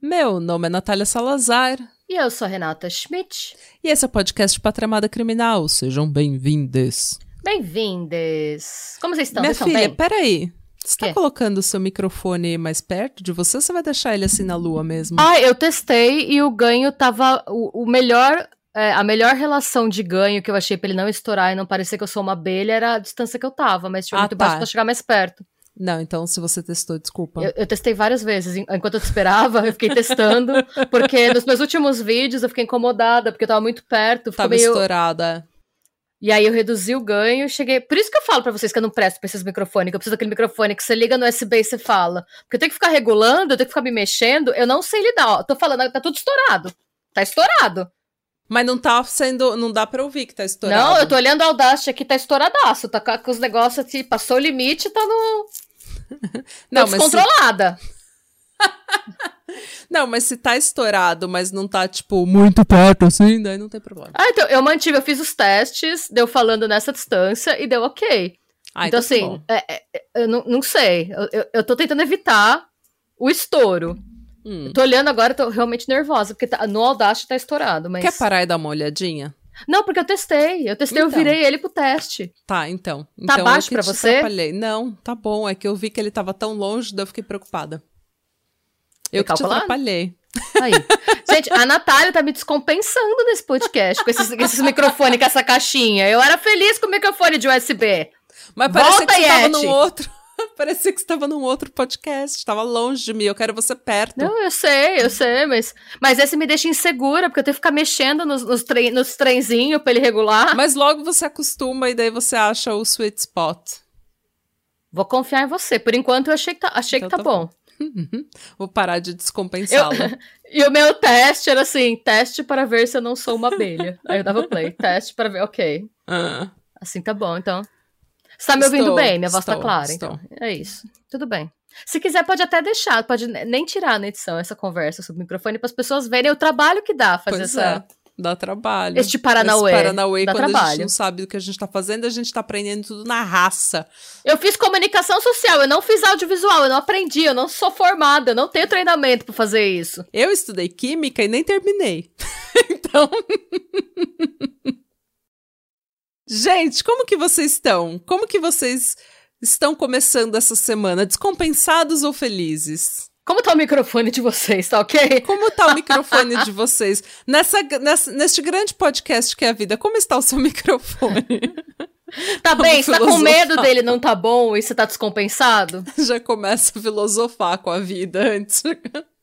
Meu nome é Natália Salazar. E eu sou a Renata Schmidt. E esse é o podcast Patramada Criminal. Sejam bem-vindos. Bem-vindos. Como vocês estão? Minha vocês filha, estão bem? peraí. Você tá Quê? colocando o seu microfone mais perto de você ou você vai deixar ele assim na lua mesmo? Ah, eu testei e o ganho tava o, o melhor é, a melhor relação de ganho que eu achei pra ele não estourar e não parecer que eu sou uma abelha era a distância que eu tava, mas tinha Ah, muito tá. baixo pra chegar mais perto. Não, então se você testou, desculpa. Eu, eu testei várias vezes. en- Enquanto eu te esperava, eu fiquei testando. Porque nos meus últimos vídeos eu fiquei incomodada, porque eu tava muito perto. Tava meio... estourada. E aí eu reduzi o ganho e cheguei. Por isso que eu falo pra vocês que eu não presto pra esses microfones, que eu preciso daquele microfone que você liga no USB e você fala. Porque eu tenho que ficar regulando, eu tenho que ficar me mexendo, eu não sei lidar. Ó, tô falando, tá tudo estourado. Tá estourado. Mas não tá sendo. Não dá pra ouvir que tá estourado. Não, eu tô olhando o Audacity aqui, tá estouradaço. Tá com com os negócios assim, passou o limite, tá no. Não, Tô mas se, descontrolada. não, mas se tá estourado, mas não tá, tipo, muito perto assim, daí não tem problema. Ah, então eu mantive, eu fiz os testes, deu falando nessa distância e deu ok. Ah, então, tá assim, é- é- eu não, não sei. Eu, eu, eu tô tentando evitar o estouro. Hum. Eu tô olhando agora, tô realmente nervosa, porque tá- no Audacity tá estourado, mas... Quer parar e dar uma olhadinha? Não, porque eu testei. Eu testei, eu Então. virei ele pro teste. Tá, então. então baixo eu te você? atrapalhei. Não, tá bom. É que eu vi que ele tava tão longe, daí eu fiquei preocupada. Eu que te atrapalhei. Aí. Gente, a Natália tá me descompensando nesse podcast, com esses, esses microfones, com essa caixinha. Eu era feliz com o microfone de USB. Mas parecia Volta, que você tava num outro. parecia que você tava num outro podcast. Tava longe de mim. Eu quero você perto. Não, eu sei, eu sei, mas, mas esse me deixa insegura, porque eu tenho que ficar mexendo nos, nos, trem, nos trenzinhos pra ele regular. Mas logo você acostuma e daí você acha o sweet spot. Vou confiar em você. Por enquanto, eu achei que tá, achei Então que tá, tá bom. Vou parar de descompensá-lo. E o meu teste era assim: teste para ver se eu não sou uma abelha. Aí eu dava play. Teste para ver, ok. Ah, Assim tá bom, então. Você tá me ouvindo Estou, bem? Minha voz tá estou, clara, estou. então. É isso. Tudo bem. Se quiser, pode até deixar, pode ne- nem tirar na edição essa conversa sobre o microfone para as pessoas verem o trabalho que dá fazer pois essa. é. Dá trabalho. Este Paranauê. Esse Paranauê, Dá quando a gente trabalho. não sabe do que a gente tá fazendo, a gente tá aprendendo tudo na raça. Eu fiz comunicação social, eu não fiz audiovisual, eu não aprendi, eu não sou formada, eu não tenho treinamento para fazer isso. Eu estudei química e nem terminei. então. Gente, como que vocês estão? Como que vocês estão começando essa semana? Descompensados ou felizes? Como tá o microfone de vocês, tá ok? Como tá o microfone de vocês? Nessa, nessa, neste grande podcast que é a vida, como está o seu microfone? Tá Vamos bem, você tá com medo dele não tá bom e você tá descompensado? Já começa a filosofar com a vida antes.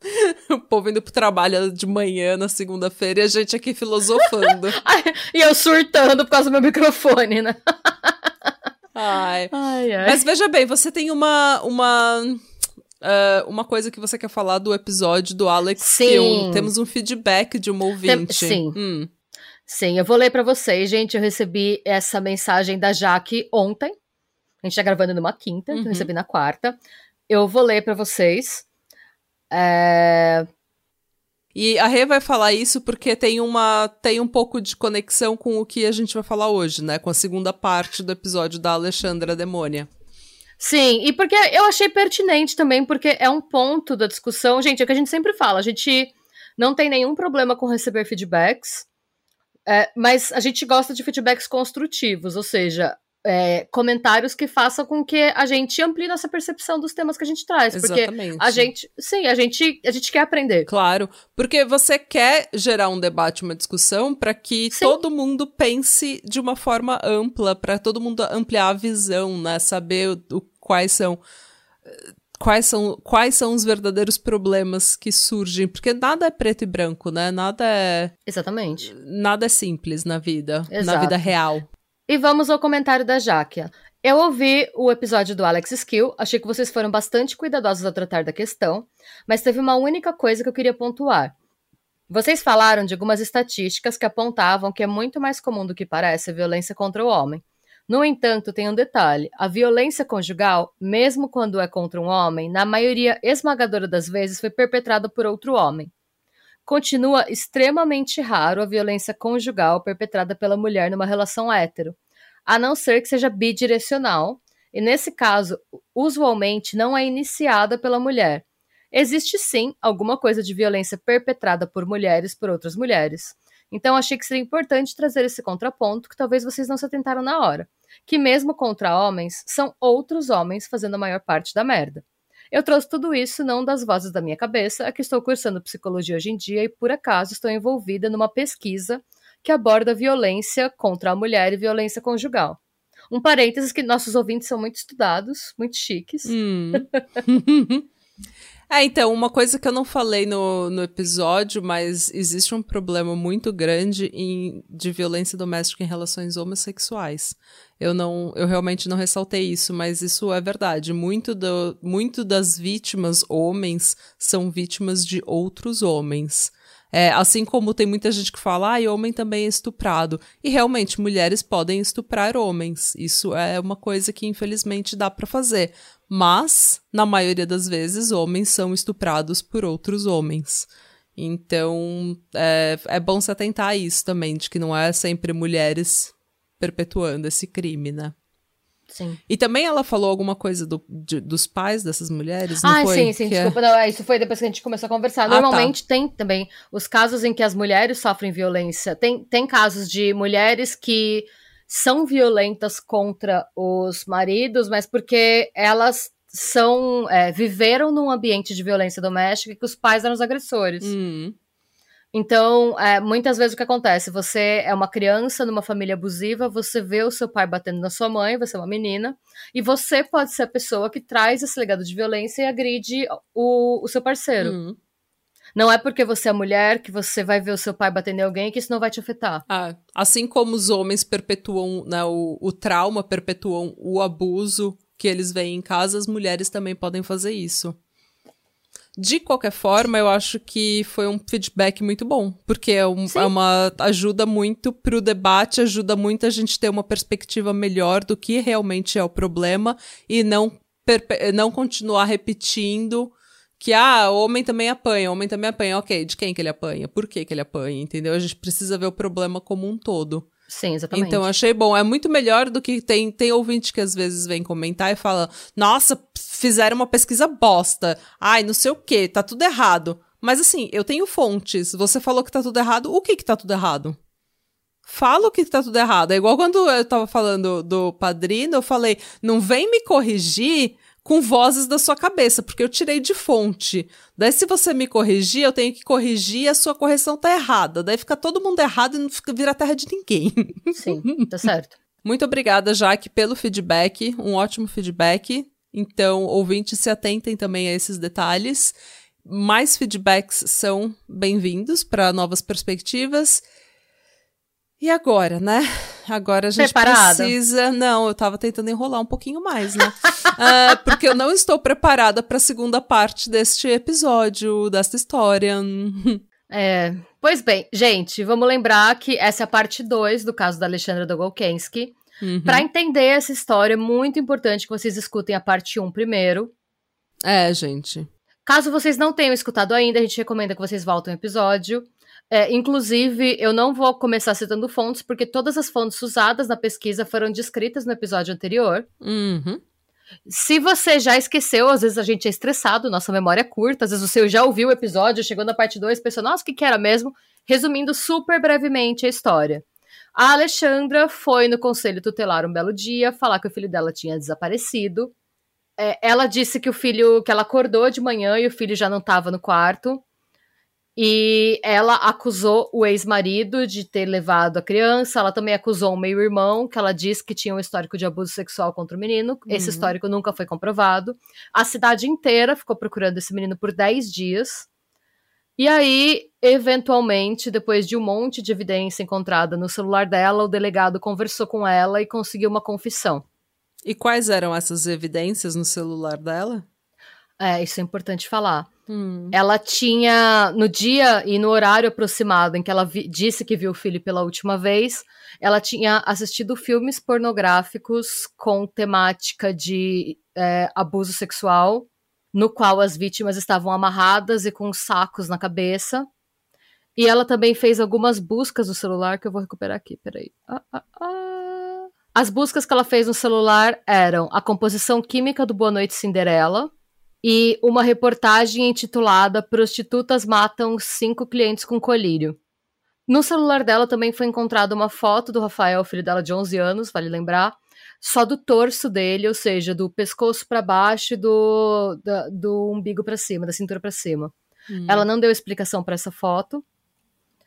O povo indo pro trabalho de manhã na segunda-feira e a gente aqui filosofando. E eu surtando por causa do meu microfone, né? Ai. Ai, ai. Mas veja bem, você tem uma uma ah, uma coisa que você quer falar do episódio do Alex Sim. Kill. Temos um feedback de uma ouvinte. sim. Hum. Sim, eu vou ler pra vocês, gente. Eu recebi essa mensagem da Jaque ontem. A gente tá gravando numa quinta, então Uhum. eu recebi na quarta. Eu vou ler pra vocês. É, E a Rê vai falar isso porque tem uma tem um pouco de conexão com o que a gente vai falar hoje, né? Com a segunda parte do episódio da Alexandra Demônia. Sim, e porque eu achei pertinente também, porque é um ponto da discussão. Gente, é o que a gente sempre fala, a gente não tem nenhum problema com receber feedbacks, é, mas a gente gosta de feedbacks construtivos, ou seja, é, comentários que façam com que a gente amplie nossa percepção dos temas que a gente traz. Porque Exatamente. a gente, sim, a gente, a gente quer aprender. Claro, porque você quer gerar um debate, uma discussão para que Sim. todo mundo pense de uma forma ampla, para todo mundo ampliar a visão, né? Saber o, o- quais são quais são quais são os verdadeiros problemas que surgem, porque nada é preto e branco, né? Nada é Exatamente. nada é simples na vida, na Exato. vida real. E vamos ao comentário da Jáquia. Eu ouvi o episódio do Alex Skill, achei que vocês foram bastante cuidadosos ao tratar da questão, mas teve uma única coisa que eu queria pontuar. Vocês falaram de algumas estatísticas que apontavam que é muito mais comum do que parece a violência contra o homem. No entanto, tem um detalhe: a violência conjugal, mesmo quando é contra um homem, na maioria esmagadora das vezes foi perpetrada por outro homem. Continua extremamente raro a violência conjugal perpetrada pela mulher numa relação hétero, a não ser que seja bidirecional, e nesse caso, usualmente não é iniciada pela mulher. existe sim alguma coisa de violência perpetrada por mulheres por outras mulheres. Então achei que seria importante trazer esse contraponto que talvez vocês não se atentaram na hora, que mesmo contra homens, são outros homens fazendo a maior parte da merda. Eu trouxe tudo isso não das vozes da minha cabeça, é que estou cursando psicologia hoje em dia e por acaso estou envolvida numa pesquisa que aborda violência contra a mulher e violência conjugal. Um parênteses que nossos ouvintes são muito estudados, muito chiques. Hum. É, então, uma coisa que eu não falei no, no episódio, mas existe um problema muito grande em, de violência doméstica em relações homossexuais. Eu não, eu realmente não ressaltei isso, mas isso é verdade. Muito, do, muito das vítimas homens são vítimas de outros homens. É, assim como tem muita gente que fala, ah, homem também é estuprado. E realmente, mulheres podem estuprar homens. Isso é uma coisa que infelizmente dá para fazer. Mas, na maioria das vezes, homens são estuprados por outros homens. Então, é, é bom se atentar a isso também, de que não é sempre mulheres perpetuando esse crime, né? Sim. E também ela falou alguma coisa do, de, dos pais dessas mulheres, não ah, foi? sim, sim, que é desculpa. É... Não, isso foi depois que a gente começou a conversar. Ah, tá. Normalmente tem também os casos em que as mulheres sofrem violência. Tem, tem casos de mulheres que são violentas contra os maridos, mas porque elas são é, viveram num ambiente de violência doméstica e que os pais eram os agressores. Hum. Então, é, muitas vezes o que acontece? Você é uma criança numa família abusiva, você vê o seu pai batendo na sua mãe, você é uma menina, e você pode ser a pessoa que traz esse legado de violência e agride o, o seu parceiro. Hum. Não é porque você é mulher que você vai ver o seu pai batendo em alguém que isso não vai te afetar. Ah, assim como os homens perpetuam né, o, o trauma, perpetuam o abuso que eles veem em casa, as mulheres também podem fazer isso. De qualquer forma, eu acho que foi um feedback muito bom, porque é, um, é uma ajuda muito pro debate, ajuda muito a gente ter uma perspectiva melhor do que realmente é o problema e não, não continuar repetindo que, ah, homem também apanha, homem também apanha. Ok, de quem que ele apanha? Por que que ele apanha? Entendeu? A gente precisa ver o problema como um todo. Sim, exatamente. Então, achei bom. É muito melhor do que tem, tem ouvinte que às vezes vem comentar e fala: Nossa, fizeram uma pesquisa bosta. Ai, não sei o que, tá tudo errado. Mas assim, eu tenho fontes. Você falou que tá tudo errado. O que que tá tudo errado? Fala o que tá tudo errado. É igual quando eu tava falando do padrino, eu falei: Não vem me corrigir com vozes da sua cabeça, porque eu tirei de fonte. Daí, se você me corrigir, eu tenho que corrigir e a sua correção tá errada. Daí fica todo mundo errado e não fica, vira terra de ninguém. Sim, tá certo. Muito obrigada, Jaque, pelo feedback. Um ótimo feedback. Então, ouvintes, se atentem também a esses detalhes. Mais feedbacks são bem-vindos para novas perspectivas. E agora, né? Agora a gente preparada. precisa. Não, eu tava tentando enrolar um pouquinho mais, né? uh, porque eu não estou preparada para a segunda parte deste episódio, desta história. É. Pois bem, gente, vamos lembrar que essa é a parte 2 do caso da Alexandra Dogolkensky. Uhum. Para entender essa história, é muito importante que vocês escutem a parte 1 um primeiro. É, gente. Caso vocês não tenham escutado ainda, a gente recomenda que vocês voltem ao episódio. É, inclusive, eu não vou começar citando fontes, porque todas as fontes usadas na pesquisa foram descritas no episódio anterior. Uhum. Se você já esqueceu, às vezes a gente é estressado, nossa memória é curta, às vezes você já ouviu o episódio, chegou na parte 2 e pensou, nossa, o que, que era mesmo? Resumindo super brevemente a história. A Alexandra foi no conselho tutelar um belo dia falar que o filho dela tinha desaparecido. É, ela disse que o filho, que ela acordou de manhã e o filho já não estava no quarto. E ela acusou o ex-marido de ter levado a criança. Ela também acusou o meio-irmão, que ela disse que tinha um histórico de abuso sexual contra o menino. Uhum. Esse histórico nunca foi comprovado. A cidade inteira ficou procurando esse menino por 10 dias. E aí, eventualmente, depois de um monte de evidência encontrada no celular dela, o delegado conversou com ela e conseguiu uma confissão. E quais eram essas evidências no celular dela? É, isso é importante falar. Hum. Ela tinha, no dia e no horário aproximado em que ela vi, disse que viu o filho pela última vez, ela tinha assistido filmes pornográficos com temática de é, abuso sexual, no qual as vítimas estavam amarradas e com sacos na cabeça. E ela também fez algumas buscas no celular que eu vou recuperar aqui, peraí. Ah, ah, ah. As buscas que ela fez no celular eram a composição química do Boa Noite Cinderela e uma reportagem intitulada Prostitutas matam cinco clientes com colírio. No celular dela também foi encontrada uma foto do Rafael, filho dela de 11 anos, vale lembrar, só do torso dele, ou seja, do pescoço para baixo e do, da, do umbigo para cima, da cintura para cima. Hum. Ela não deu explicação para essa foto.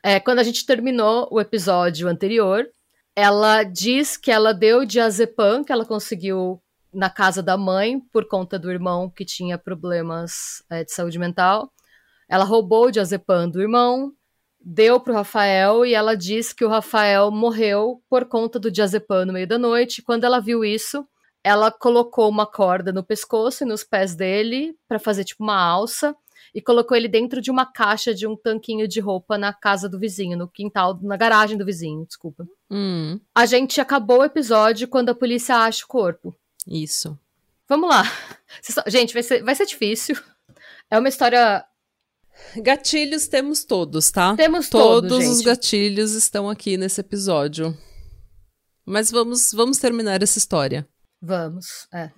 É, quando a gente terminou o episódio anterior, ela diz que ela deu diazepam, que ela conseguiu na casa da mãe por conta do irmão que tinha problemas é, de saúde mental. Ela roubou o diazepam do irmão, deu para o Rafael e ela diz que o Rafael morreu por conta do diazepam no meio da noite. Quando ela viu isso, ela colocou uma corda no pescoço e nos pés dele para fazer tipo uma alça e colocou ele dentro de uma caixa de um tanquinho de roupa na casa do vizinho, no quintal, na garagem do vizinho, desculpa. Hum. A gente acabou o episódio quando a polícia acha o corpo. Isso. Vamos lá. Gente, vai ser, vai ser difícil. É uma história. Gatilhos temos todos, tá? Temos todos. Todos os gatilhos estão aqui nesse episódio. Mas vamos, vamos terminar essa história. Vamos, é.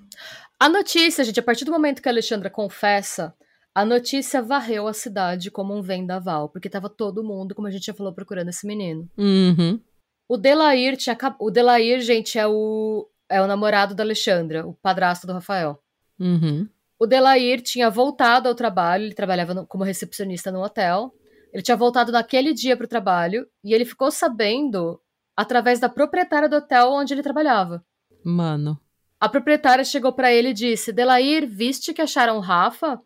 A notícia, gente, a partir do momento que a Alexandra confessa, a notícia varreu a cidade como um vendaval, porque tava todo mundo, como a gente já falou, procurando esse menino. Uhum. O Delair tinha. O Delair, gente, é o é o namorado da Alexandra, o padrasto do Rafael. Uhum. O Delair tinha voltado ao trabalho, ele trabalhava no, como recepcionista no hotel. Ele tinha voltado naquele dia para o trabalho e ele ficou sabendo através da proprietária do hotel onde ele trabalhava. Mano. A proprietária chegou para ele e disse: Delair, viste que acharam o Rafa?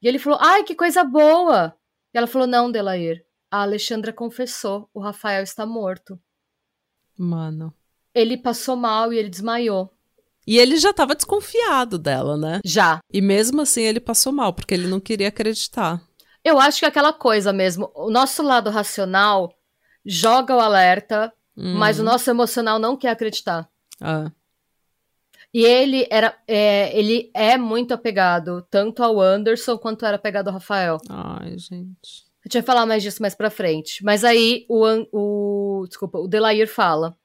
E ele falou: Ai, que coisa boa! E ela falou: Não, Delair. A Alexandra confessou: o Rafael está morto. Mano ele passou mal e ele desmaiou. E ele já estava desconfiado dela, né? Já. E mesmo assim ele passou mal, porque ele não queria acreditar. Eu acho que é aquela coisa mesmo. O nosso lado racional joga o alerta, uhum. mas o nosso emocional não quer acreditar. Ah. E ele era, é, ele é muito apegado tanto ao Anderson quanto era apegado ao Rafael. Ai, gente. A gente vai falar mais disso mais pra frente. Mas aí o, o desculpa, o Delair fala: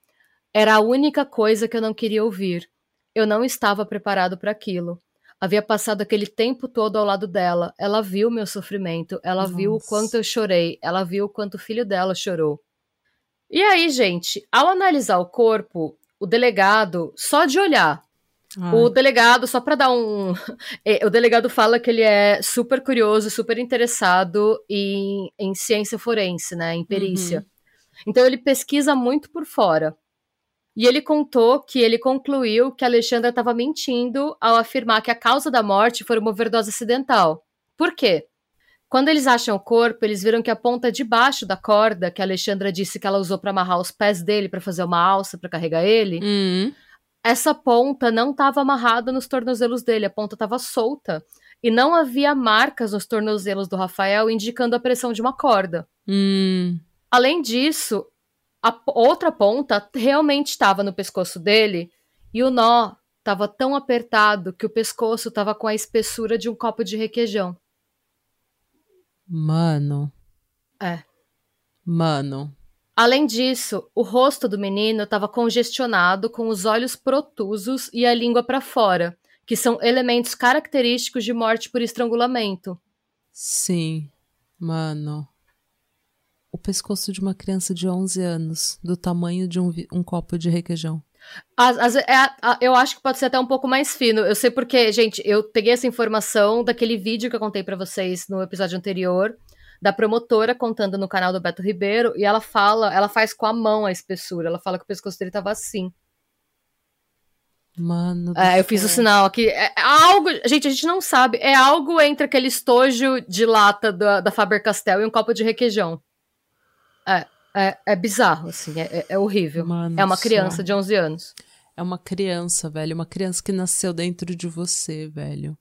era a única coisa que eu não queria ouvir. Eu não estava preparado para aquilo. Havia passado aquele tempo todo ao lado dela. Ela viu meu sofrimento, ela Nossa. viu o quanto eu chorei, ela viu o quanto o filho dela chorou. E aí, gente, ao analisar o corpo, o delegado, só de olhar, Ai. o delegado, só para dar um. É, o delegado fala que ele é super curioso, super interessado em, em ciência forense, né? Em perícia. Uhum. Então ele pesquisa muito por fora. E ele contou que ele concluiu que Alexandra estava mentindo ao afirmar que a causa da morte foi uma overdose acidental. Por quê? Quando eles acham o corpo, eles viram que a ponta de baixo da corda que a Alexandra disse que ela usou para amarrar os pés dele para fazer uma alça para carregar ele, uhum. essa ponta não estava amarrada nos tornozelos dele, a ponta estava solta e não havia marcas nos tornozelos do Rafael indicando a pressão de uma corda. Uhum. Além disso, a outra ponta realmente estava no pescoço dele e o nó estava tão apertado que o pescoço estava com a espessura de um copo de requeijão. Mano. É. Mano. Além disso, o rosto do menino estava congestionado, com os olhos protusos e a língua para fora, que são elementos característicos de morte por estrangulamento. Sim, mano o pescoço de uma criança de 11 anos, do tamanho de um, um copo de requeijão. As, as, é, eu acho que pode ser até um pouco mais fino. Eu sei porque, gente, eu peguei essa informação daquele vídeo que eu contei para vocês no episódio anterior, da promotora contando no canal do Beto Ribeiro, e ela fala, ela faz com a mão a espessura. Ela fala que o pescoço dele tava assim. Mano. É, eu fiz o sinal aqui. É, é algo. Gente, a gente não sabe. É algo entre aquele estojo de lata da, da Faber Castell e um copo de requeijão. É, é, é bizarro, assim, é, é horrível. Mano é uma criança de 11 anos. É uma criança, velho, uma criança que nasceu dentro de você, velho.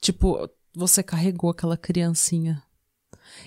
Tipo, você carregou aquela criancinha.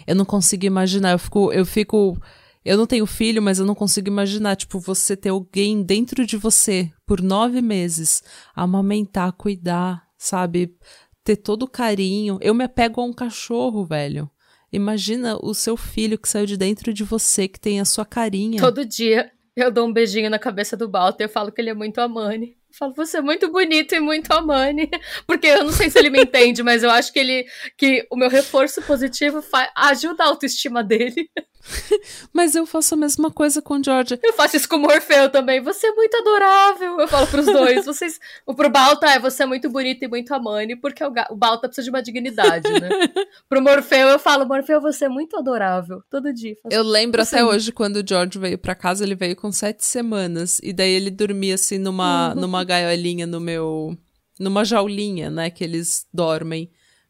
Eu não consigo imaginar, eu fico, eu fico, eu não tenho filho, mas eu não consigo imaginar, tipo, você ter alguém dentro de você por nove meses, amamentar, cuidar, sabe? Ter todo o carinho. Eu me apego a um cachorro, velho. Imagina o seu filho que saiu de dentro de você, que tem a sua carinha. Todo dia eu dou um beijinho na cabeça do Balter, eu falo que ele é muito amane. falo, você é muito bonito e muito amane. Porque eu não sei se ele me entende, mas eu acho que ele que o meu reforço positivo ajuda a autoestima dele. Mas eu faço a mesma coisa com o George. Eu faço isso com o Morfeu também. Você é muito adorável. Eu falo pros dois. Vocês. Pro Balta é você é muito bonito e muito amane, porque o, o Balta precisa de uma dignidade, né? pro Morfeu eu falo, Morfeu, você é muito adorável. Todo dia. Eu lembro até hoje quando o George veio pra casa, ele veio com sete semanas. E daí ele dormia assim numa, uhum. numa gaiolinha no meu. numa jaulinha, né? Que eles dormem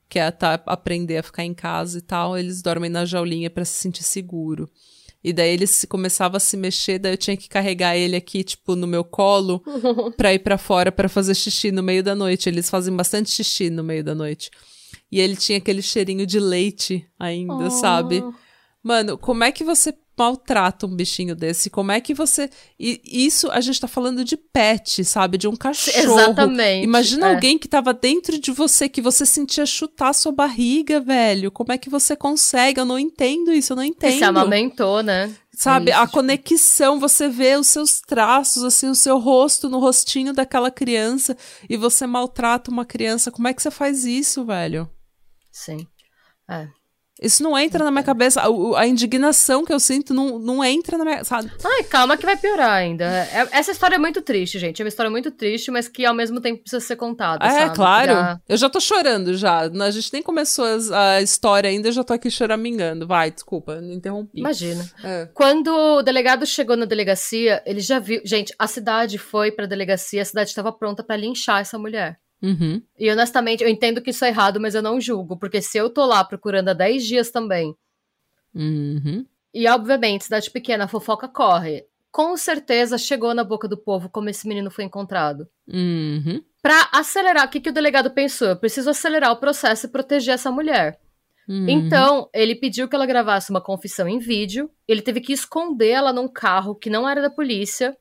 que é tá, aprender a ficar em casa e tal, eles dormem na jaulinha para se sentir seguro. E daí ele começava a se mexer, daí eu tinha que carregar ele aqui, tipo, no meu colo, pra ir para fora para fazer xixi no meio da noite. Eles fazem bastante xixi no meio da noite. E ele tinha aquele cheirinho de leite ainda, oh. sabe? Mano, como é que você maltrata um bichinho desse? Como é que você. E isso a gente tá falando de pet, sabe? De um cachorro. Exatamente. Imagina é. alguém que tava dentro de você, que você sentia chutar sua barriga, velho. Como é que você consegue? Eu não entendo isso, eu não entendo. se amamentou, né? Sabe, isso, a tipo... conexão, você vê os seus traços, assim, o seu rosto no rostinho daquela criança e você maltrata uma criança. Como é que você faz isso, velho? Sim. É. Isso não entra na minha cabeça. A, a, indignação que eu sinto não, não entra na minha. Sabe? Ai, calma que vai piorar ainda. É, essa história é muito triste, gente. É uma história muito triste, mas que ao mesmo tempo precisa ser contada. É, sabe? claro. Já... Eu já tô chorando já. A gente nem começou a história ainda, eu já tô aqui choramingando. Vai, desculpa, me interrompi. Imagina. É. Quando o delegado chegou na delegacia, ele já viu. Gente, a cidade foi pra delegacia, a cidade estava pronta para linchar essa mulher. Uhum. E honestamente, eu entendo que isso é errado, mas eu não julgo, porque se eu tô lá procurando há 10 dias também. Uhum. E obviamente, cidade pequena, a fofoca corre. Com certeza chegou na boca do povo como esse menino foi encontrado. Uhum. Pra acelerar, o que, que o delegado pensou? Eu preciso acelerar o processo e proteger essa mulher. Uhum. Então, ele pediu que ela gravasse uma confissão em vídeo. Ele teve que esconder ela num carro que não era da polícia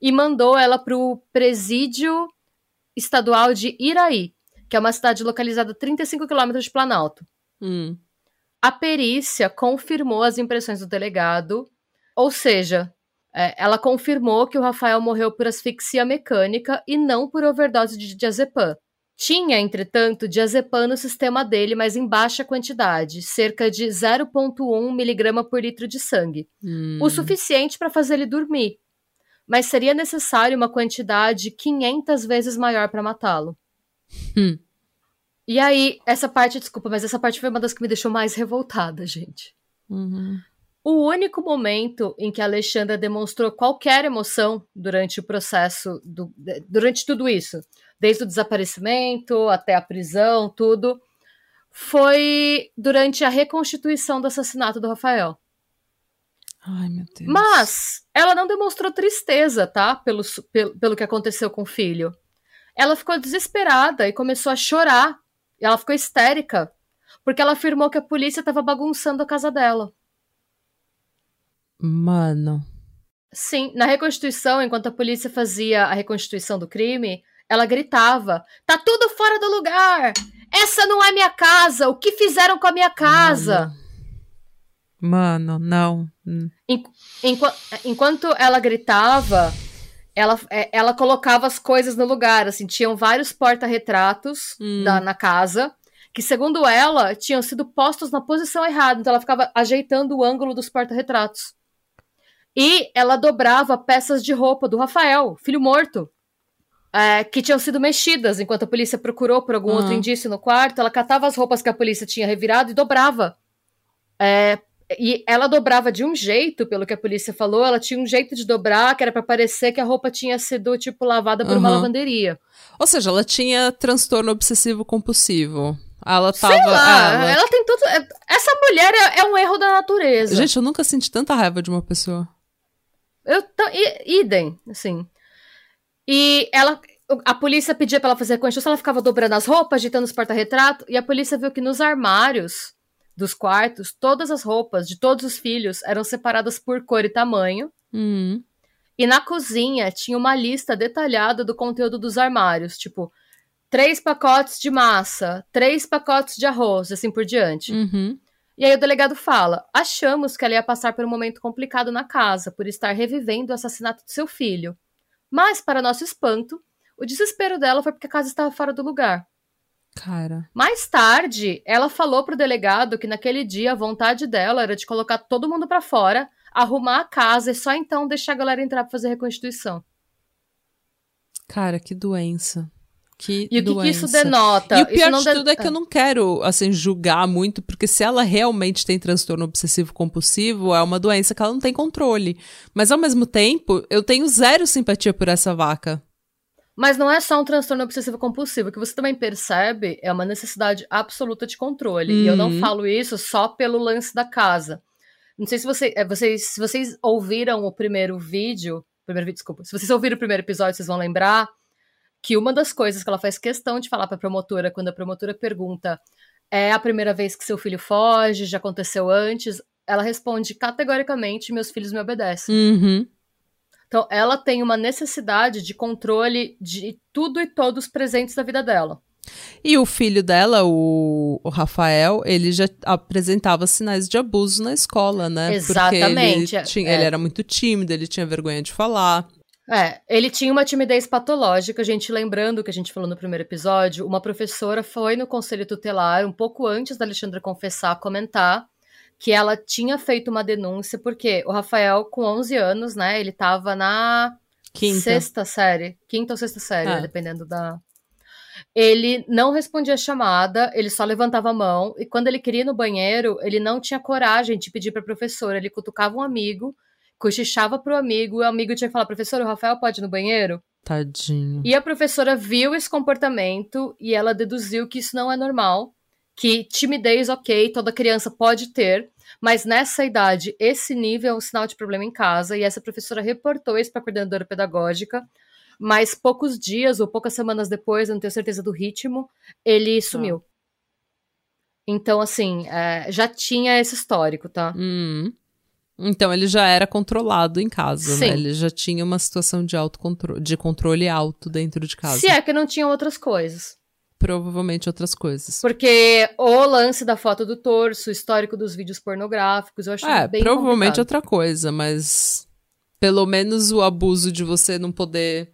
e mandou ela pro presídio estadual de Iraí, que é uma cidade localizada a 35 quilômetros de Planalto. Hum. A perícia confirmou as impressões do delegado, ou seja, é, ela confirmou que o Rafael morreu por asfixia mecânica e não por overdose de diazepam. Tinha, entretanto, diazepam no sistema dele, mas em baixa quantidade, cerca de 0,1 miligrama por litro de sangue. Hum. O suficiente para fazer ele dormir mas seria necessário uma quantidade 500 vezes maior para matá-lo. Hum. E aí, essa parte, desculpa, mas essa parte foi uma das que me deixou mais revoltada, gente. Uhum. O único momento em que a Alexandra demonstrou qualquer emoção durante o processo, do, durante tudo isso, desde o desaparecimento até a prisão, tudo, foi durante a reconstituição do assassinato do Rafael. Ai, meu Deus. Mas ela não demonstrou tristeza, tá? Pelo, pelo, pelo que aconteceu com o filho. Ela ficou desesperada e começou a chorar. Ela ficou histérica. Porque ela afirmou que a polícia estava bagunçando a casa dela. Mano. Sim, na reconstituição, enquanto a polícia fazia a reconstituição do crime, ela gritava: Tá tudo fora do lugar! Essa não é minha casa! O que fizeram com a minha casa? Mano. Mano, não. enquanto ela gritava, ela, é, ela colocava as coisas no lugar. Assim, tinham vários porta-retratos hum. na casa, que, segundo ela, tinham sido postos na posição errada. Então ela ficava ajeitando o ângulo dos porta-retratos. E ela dobrava peças de roupa do Rafael, filho morto. É, que tinham sido mexidas enquanto a polícia procurou por algum outro indício no quarto. Ela catava as roupas que a polícia tinha revirado e dobrava. É, e ela dobrava de um jeito, pelo que a polícia falou, ela tinha um jeito de dobrar que era para parecer que a roupa tinha sido, tipo, lavada por uhum. uma lavanderia. Ou seja, ela tinha transtorno obsessivo compulsivo. Ela tava. Sei lá, ela... ela... tem tudo. Essa mulher é, é, um erro da natureza. Gente, eu nunca senti tanta raiva de uma pessoa. Eu. Idem, assim. E ela. A polícia pedia pra ela fazer a constituição, ela ficava dobrando as roupas, agitando os porta-retratos, e a polícia viu que nos armários dos quartos, todas as roupas de todos os filhos eram separadas por cor e tamanho. Uhum. E na cozinha tinha uma lista detalhada do conteúdo dos armários, tipo, três pacotes de massa, três pacotes de arroz, assim por diante. Uhum. E aí o delegado fala: achamos que ela ia passar por um momento complicado na casa, por estar revivendo o assassinato de seu filho. Mas, para nosso espanto, O desespero dela foi porque a casa estava fora do lugar. Cara. Mais tarde, ela falou pro delegado que naquele dia a vontade dela era de colocar todo mundo para fora, arrumar a casa e só então deixar a galera entrar pra fazer reconstituição. Cara, que doença. Que E o que, que isso denota? E o pior de de- tudo é que eu não quero, assim, julgar muito, porque se ela realmente tem transtorno obsessivo compulsivo, é uma doença que ela não tem controle. Mas ao mesmo tempo, eu tenho zero simpatia por essa vaca. Mas não é só um transtorno obsessivo compulsivo. O que você também percebe é uma necessidade absoluta de controle. E eu não Uhum. falo isso só pelo lance da casa. Não sei se você, é, vocês, se vocês ouviram o primeiro vídeo. Primeiro vídeo, desculpa. Se vocês ouviram o primeiro episódio, vocês vão lembrar que uma das coisas que ela faz questão de falar pra promotora, quando a promotora pergunta é a primeira vez que seu filho foge, já aconteceu antes, ela responde categoricamente: meus filhos me obedecem. Uhum. Então, ela tem uma necessidade de controle de tudo e todos presentes da vida dela. E o filho dela, o, o Rafael, ele já apresentava sinais de abuso na escola, né? Exatamente, Porque ele, tinha- é. ele era muito tímido, ele tinha vergonha de falar. É, ele tinha uma timidez patológica, a gente lembrando que a gente falou no primeiro episódio, uma professora foi no conselho tutelar um pouco antes da Alexandra confessar, comentar que ela tinha feito uma denúncia porque o Rafael com 11 anos, né, ele tava na Quinta. sexta série, quinta ou sexta série, É. dependendo da. Ele não respondia a chamada, ele só levantava a mão, e quando ele queria ir no banheiro, ele não tinha coragem de pedir pra professora. Ele cutucava um amigo, cochichava pro amigo, e o amigo tinha que falar: professor, o Rafael pode ir no banheiro? Tadinho. E a professora viu esse comportamento e ela deduziu que isso não é normal, que timidez, ok, toda criança pode ter, mas nessa idade, esse nível é um sinal de problema em casa, e essa professora reportou isso para a coordenadora pedagógica, mas poucos dias ou poucas semanas depois, eu não tenho certeza do ritmo, ele sumiu. Então, assim, é, já tinha esse histórico, tá? Hum. Então ele já era controlado em casa, Sim. né? Ele já tinha uma situação de autocontrole, de controle alto dentro de casa. Se é que não tinham outras coisas. Provavelmente outras coisas. Porque o lance da foto do torso, o histórico dos vídeos pornográficos, eu acho É, bem provavelmente complicado. outra coisa, mas pelo menos o abuso de você não poder.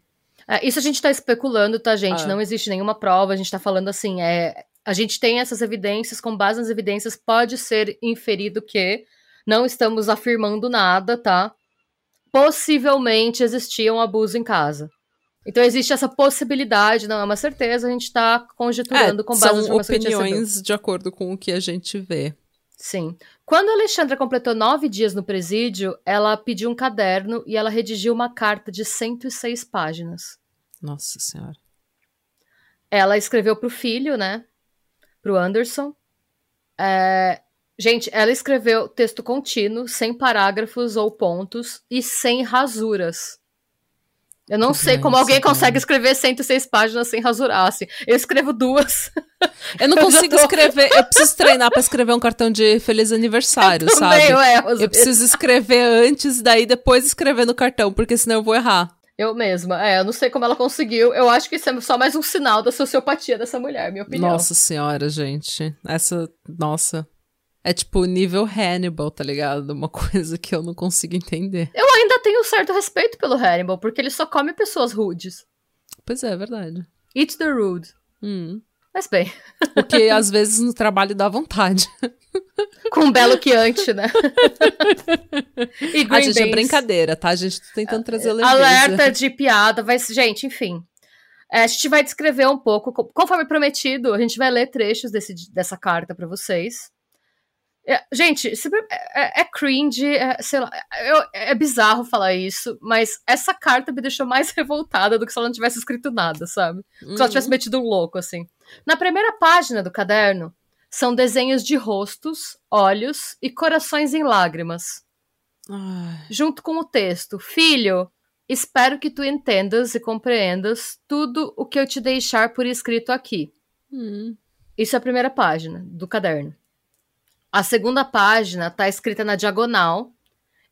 É, isso a gente tá especulando, tá, gente? Ah. Não existe nenhuma prova, a gente tá falando assim, é. A gente tem essas evidências, com base nas evidências, pode ser inferido que não estamos afirmando nada, tá? Possivelmente existia um abuso em casa. Então existe essa possibilidade, não é uma certeza, a gente tá conjecturando É, com base são opiniões de acordo com o que a gente vê. Sim. Quando a Alexandra completou nove dias no presídio, ela pediu um caderno e ela redigiu uma carta de 106 páginas. Nossa senhora. Ela escreveu pro filho, né? Pro Anderson. É, Gente, ela escreveu texto contínuo, sem parágrafos ou pontos e sem rasuras. Eu não Que sei como alguém cara. consegue escrever 106 páginas sem rasurar, assim. Eu escrevo duas. Eu não Eu consigo tô- escrever. Eu preciso treinar pra escrever um cartão de feliz aniversário, Também sabe? eu Eu preciso escrever antes, daí depois escrever no cartão, porque senão eu vou errar. Eu mesma. É, eu não sei como ela conseguiu. Eu acho que isso é só mais um sinal da sociopatia dessa mulher, minha opinião. Nossa senhora, gente. Essa. Nossa. É tipo nível Hannibal, tá ligado? Uma coisa que eu não consigo entender. Eu ainda tenho certo respeito pelo Hannibal, porque ele só come pessoas rudes. Pois é, é verdade. Eat the rude. Hum. Mas bem, O que às vezes no trabalho dá vontade. com um belo quiante, né? e A green gente é brincadeira, tá? A gente tá tentando trazer leveza. Alerta de piada, vai, gente, enfim. É, a gente vai descrever um pouco, co- conforme prometido, a gente vai ler trechos desse, dessa carta pra vocês. É, gente, se- é, é cringe, é, sei lá, eu- é bizarro falar isso, mas essa carta me deixou mais revoltada do que se ela não tivesse escrito nada, sabe? Se ela tivesse metido um louco, assim. Na primeira página do caderno, são desenhos de rostos, olhos e corações em lágrimas Ai, junto com o texto: Filho, espero que tu entendas e compreendas tudo o que eu te deixar por escrito aqui. hum. Isso é a primeira página do caderno. A segunda página está escrita na diagonal,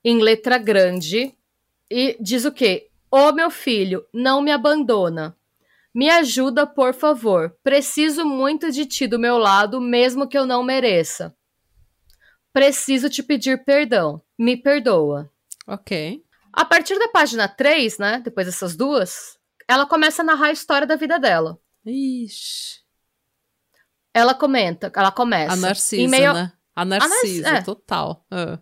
em letra grande, e diz o quê? Ô meu filho, não me abandona. Me ajuda, por favor. Preciso muito de ti do meu lado, mesmo que eu não mereça. Preciso te pedir perdão. Me perdoa. Ok. A partir da página 3, né? Depois dessas duas, ela começa a narrar a história da vida dela. Ixi. Ela comenta, ela começa. A Narcisa, meio... né? A Narcisa, é. total. Ah.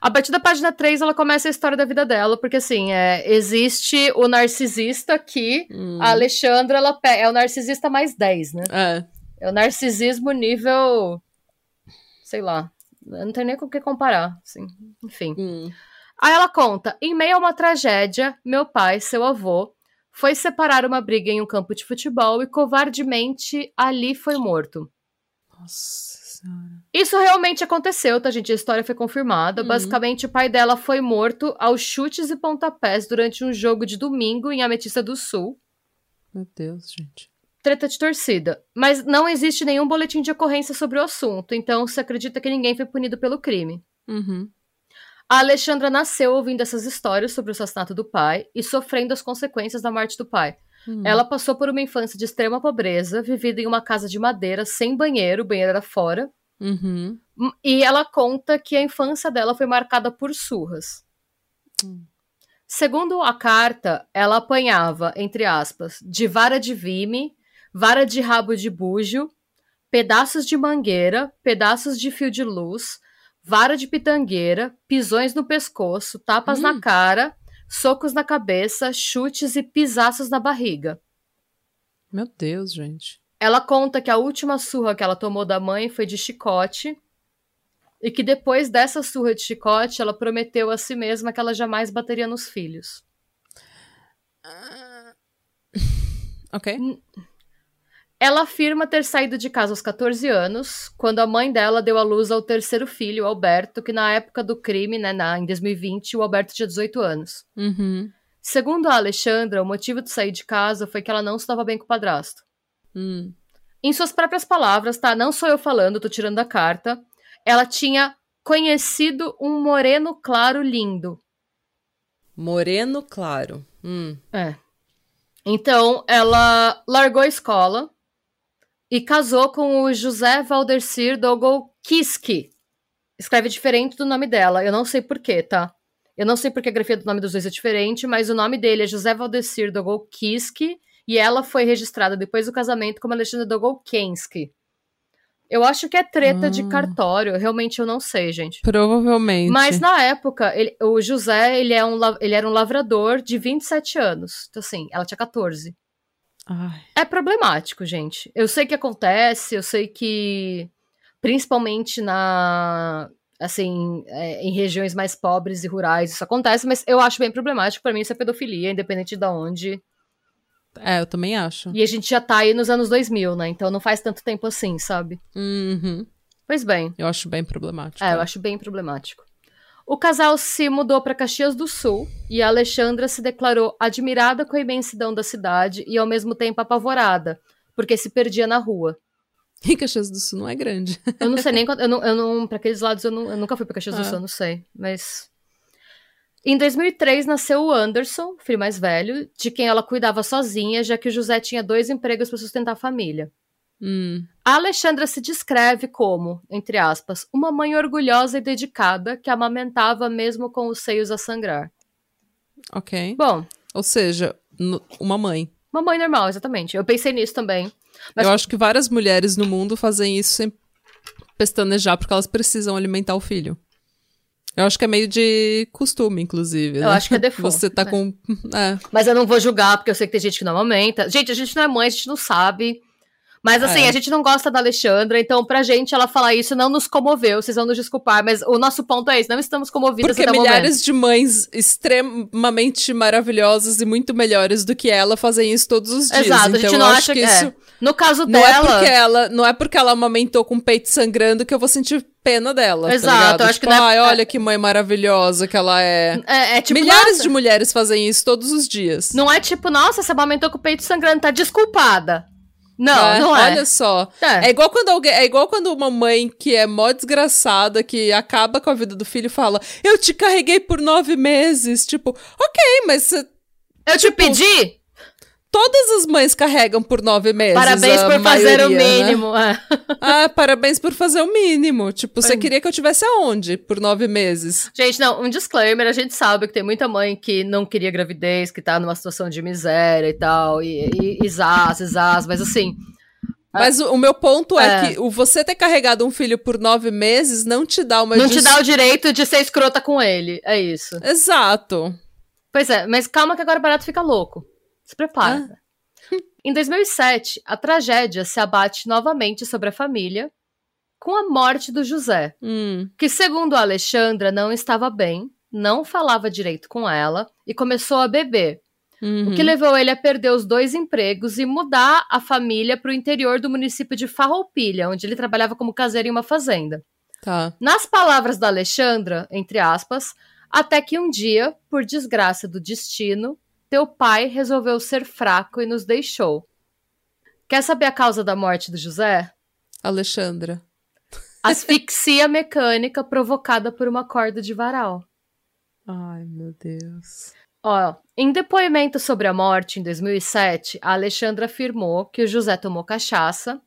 A partir da página 3, ela começa a história da vida dela, porque assim, é, existe o narcisista que Hum. a Alexandra ela é o narcisista mais 10, né? É. É o narcisismo nível. Sei lá. Não tenho nem com o que comparar. Assim. Enfim. Hum. Aí ela conta: em meio a uma tragédia, meu pai, seu avô, foi separar uma briga em um campo de futebol e covardemente ali foi morto. Nossa senhora. Isso realmente aconteceu, tá, gente? A história foi confirmada. Uhum. Basicamente, o pai dela foi morto aos chutes e pontapés durante um jogo de domingo em Ametista do Sul. Meu Deus, gente. Treta de torcida. Mas não existe nenhum boletim de ocorrência sobre o assunto, então se acredita que ninguém foi punido pelo crime. Uhum. A Alexandra nasceu ouvindo essas histórias sobre o assassinato do pai e sofrendo as consequências da morte do pai. Hum. Ela passou por uma infância de extrema pobreza, vivida em uma casa de madeira sem banheiro, o banheiro era fora. Uhum. Hum, E ela conta que a infância dela foi marcada por surras. Hum. Segundo a carta, ela apanhava, entre aspas, de vara de vime, vara de rabo de bujo, pedaços de mangueira, pedaços de fio de luz, vara de pitangueira, pisões no pescoço, tapas Hum. na cara, socos na cabeça, chutes e pisaços na barriga. Meu Deus, gente. Ela conta que a última surra que ela tomou da mãe foi de chicote. E que depois dessa surra de chicote, ela prometeu a si mesma que ela jamais bateria nos filhos. Ok. Ela afirma ter saído de casa aos 14 anos, quando a mãe dela deu à luz ao terceiro filho, Alberto, que na época do crime, né, na, em 2020, o Alberto tinha 18 anos. Uhum. Segundo a Alexandra, o motivo de sair de casa foi que ela não estava bem com o padrasto. Hum. Em suas próprias palavras, tá? Não sou eu falando, tô tirando da carta. Ela tinha conhecido um moreno claro lindo. Moreno claro. Hum. É. Então, ela largou a escola e casou com o José Valdecir Dogolkiski. Escreve diferente do nome dela, eu não sei porquê, tá? Eu não sei porque a grafia do nome dos dois é diferente, mas o nome dele é José Valdecir Dogolkiski e ela foi registrada depois do casamento como Alexandra Dogolkensky. Eu acho que é treta de Hum. cartório, realmente eu não sei, gente. Provavelmente. Mas na época, ele- o José, ele, é um, ele era um lavrador de 27 anos. Então, assim, ela tinha 14. Ai. É problemático, gente. Eu sei que acontece, eu sei que, principalmente na. Assim, é, em regiões mais pobres e rurais, isso acontece, mas eu acho bem problemático. Pra mim, isso é pedofilia, independente de onde. É, eu também acho. E a gente já tá aí nos anos 2000, né? Então não faz tanto tempo assim, sabe? Uhum. Pois bem. Eu acho bem problemático. É, eu acho bem problemático. O casal se mudou para Caxias do Sul e a Alexandra se declarou admirada com a imensidão da cidade e ao mesmo tempo apavorada, porque se perdia na rua. E Caxias do Sul não é grande. Eu não sei nem quando. Eu não, eu não, pra aqueles lados eu, não, eu nunca fui pra Caxias do Ah. Sul, eu não sei. Mas. Em 2003 nasceu o Anderson, filho mais velho, de quem ela cuidava sozinha, já que o José tinha dois empregos para sustentar a família. Hum. A Alexandra se descreve como, entre aspas, uma mãe orgulhosa e dedicada que amamentava mesmo com os seios a sangrar. Ok. Bom, Ou seja, uma mãe. uma mãe normal, exatamente. Eu pensei nisso também. Mas- Eu acho que várias mulheres no mundo fazem isso sem pestanejar, porque elas precisam alimentar o filho. Eu acho que é meio de costume, inclusive. Eu né? acho que é default, Você tá né? com. É. Mas eu não vou julgar, porque eu sei que tem gente que não amamenta. Gente, a gente não é mãe, a gente não sabe. Mas assim, É. a gente não gosta da Alexandra, então pra gente ela falar isso não nos comoveu, vocês vão nos desculpar, mas o nosso ponto é esse, não estamos comovidas Porque até milhares momento. de mães extremamente maravilhosas e muito melhores do que ela fazem isso todos os dias. Exato, a então gente eu não acha que que isso. é. No caso Não é, dela, porque ela, não é porque ela amamentou com o peito sangrando que eu vou sentir pena dela. Exato, tá ligado? eu acho tipo, que não é- ai, olha que mãe maravilhosa que ela é. é, é tipo, Milhares nossa, de mulheres fazem isso todos os dias. não é tipo, nossa, você amamentou com o peito sangrando, tá desculpada. Não, É, não é. Olha só. É. É igual quando alguém, é igual quando uma mãe que é mó desgraçada, que acaba com a vida do filho, fala: Eu te carreguei por nove meses. Tipo, ok, mas Eu te tipo, pedi? Todas as mães carregam por nove meses. Parabéns por maioria, fazer o né? mínimo. é. Ah, parabéns por fazer o mínimo. Tipo, você queria que eu tivesse aonde por nove meses? Gente, não, um disclaimer, a gente sabe que tem muita mãe que não queria gravidez, que tá numa situação de miséria e tal, e, e, e zaz, zaz, mas assim, Mas o, o meu ponto é, É. que o você ter carregado um filho por nove meses não te dá uma não te dá o direito de ser escrota com ele, é isso. Exato. Pois é, mas calma que agora o barato fica louco. Se prepara. Em 2007, a tragédia se abate novamente sobre a família com a morte do José, Hum. que, segundo a Alexandra, não estava bem, não falava direito com ela e começou a beber, Uhum. o que levou ele a perder os dois empregos e mudar a família para o interior do município de Farroupilha, onde ele trabalhava como caseiro em uma fazenda. Tá. Nas palavras da Alexandra, entre aspas, até que um dia, por desgraça do destino, teu pai resolveu ser fraco e nos deixou. Quer saber a causa da morte do José? Alexandra. Asfixia mecânica provocada por uma corda de varal. Ai, meu Deus. Ó, em depoimento sobre a morte em 2007, a Alexandra afirmou que o José tomou cachaça,